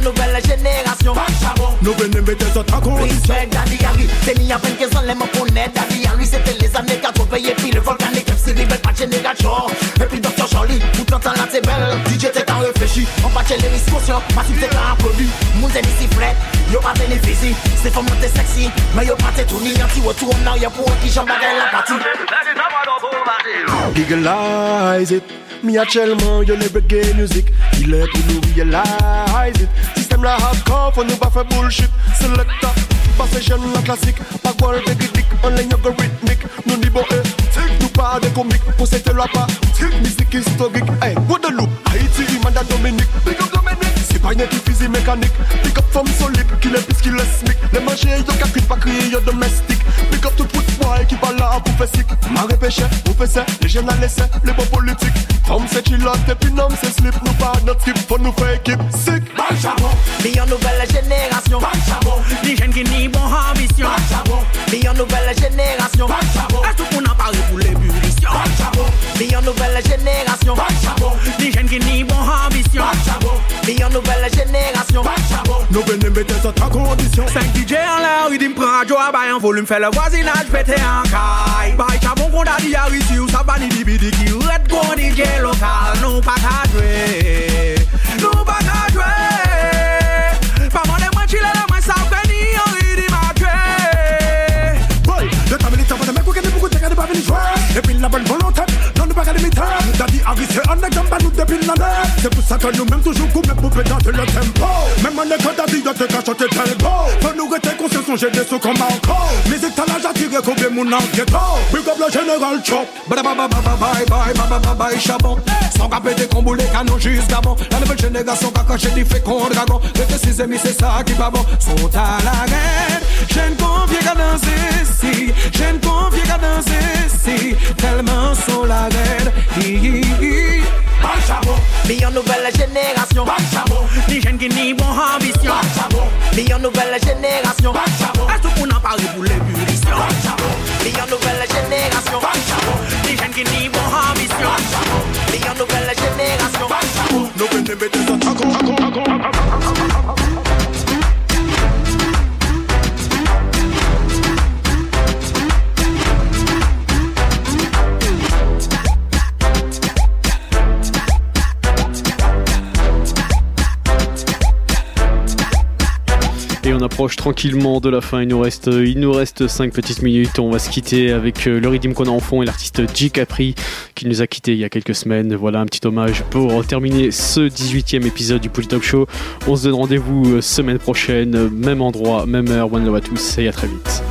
nouvelle génération. No bende mbete sa condition. Respect Daddy Harry, c'est ni à peine qu'ils ont les mots pour naître. Daddy Harry, c'était les années 80 et puis le volcanique MC Rebel, pas de génération. Et puis Dr. Charlie, tout t'entends là, c'est belle. DJ, t'es en réfléchi, on patche les risques conscients. Massif, t'es un produit. Moun t'es ici frais, yo pas bénéficie. C'est faut monter sexy, mais yo pas t'es tout ni anti retour en arrière pour un qui j'en bagaille la partie. Legalize it. Me actuellement, you le reggae music. Il est pour nous realize it. Système la hardcore, nous pas faire bullshit. Selecta, passe jeune la classique. Pas voir le dick, on les rythmique. Nous dit bon, eh, tic, nous pas des comiques. Pour cette la pas, tic, musique historique. Hey, Guadeloupe, Haïti, Imanda Dominique. Big up Dominique. C'est pas une équipe physique mécanique. Pick up femme solide, qui les pisse, qui les smic. Les manger, yo qu'à pas crier, yo domestique. Pick up tout boy qui parle là pour faire sick. Maré péché, pour faire ça, les jeunes à les bons politiques. Femme c'est chilote, et puis non, c'est slip. Nous pas notre skip, faut nous faire équipe. Sick. Bien nouvelle génération. Les jeunes qui n'y bon ambition. Bien nouvelle génération. Pour. Bien nouvelle génération. Nouvelle génération. No bende mbete sa condition. 5 DJ en l'air, il dit m'prend Joe à bail en volume, fait le voisinage pété en caille. Bail chabon qu'on a dit à ici ou ça bani di bidi qui red go DJ local, nous pas qu'à jouer. Nous pas qu'à jouer. Pas mon moi chiller là, moi ça fait ni on dit ma tuer. Boy, le temps militaire, pas de mec, ou qu'elle est beaucoup de gars de pas venir jouer. Et puis la bonne volonté, terre Daddy Harry c'est un exemple nous depuis la l'air C'est pour ça que nous-mêmes toujours comme mes poupées dans le tempo Même en école Daddy doit te cacher tes talbots Faut nous rester conscients, j'ai des sous comme encore Mes états Y'a trouvé mon enquêteur Big up le général Bye bye bye bye bye bye bye bye chabon Sans qu'à péter qu'on boule canon jusqu'avant La nouvelle génération qu'a caché c'est ça qui va Sont à la guerre Je ne conviens qu'à danser si Je ne conviens qu'à danser si Tellement sont la guerre nouvelle génération. Ni qui bon ambition nouvelle génération. generación. Dicen que ni moja visión. Millón de la generación. No vende, vete, taco, taco, taco, taco. Et on approche tranquillement de la fin. Il nous reste, euh, il 5 petites minutes. On va se quitter avec euh, le rythme qu'on a en fond et l'artiste J. Capri qui nous a quittés il y a quelques semaines. Voilà un petit hommage pour terminer ce 18e épisode du Pouli Show. On se donne rendez-vous euh, semaine prochaine, même endroit, même heure. One love à tous et à très vite.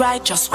right, just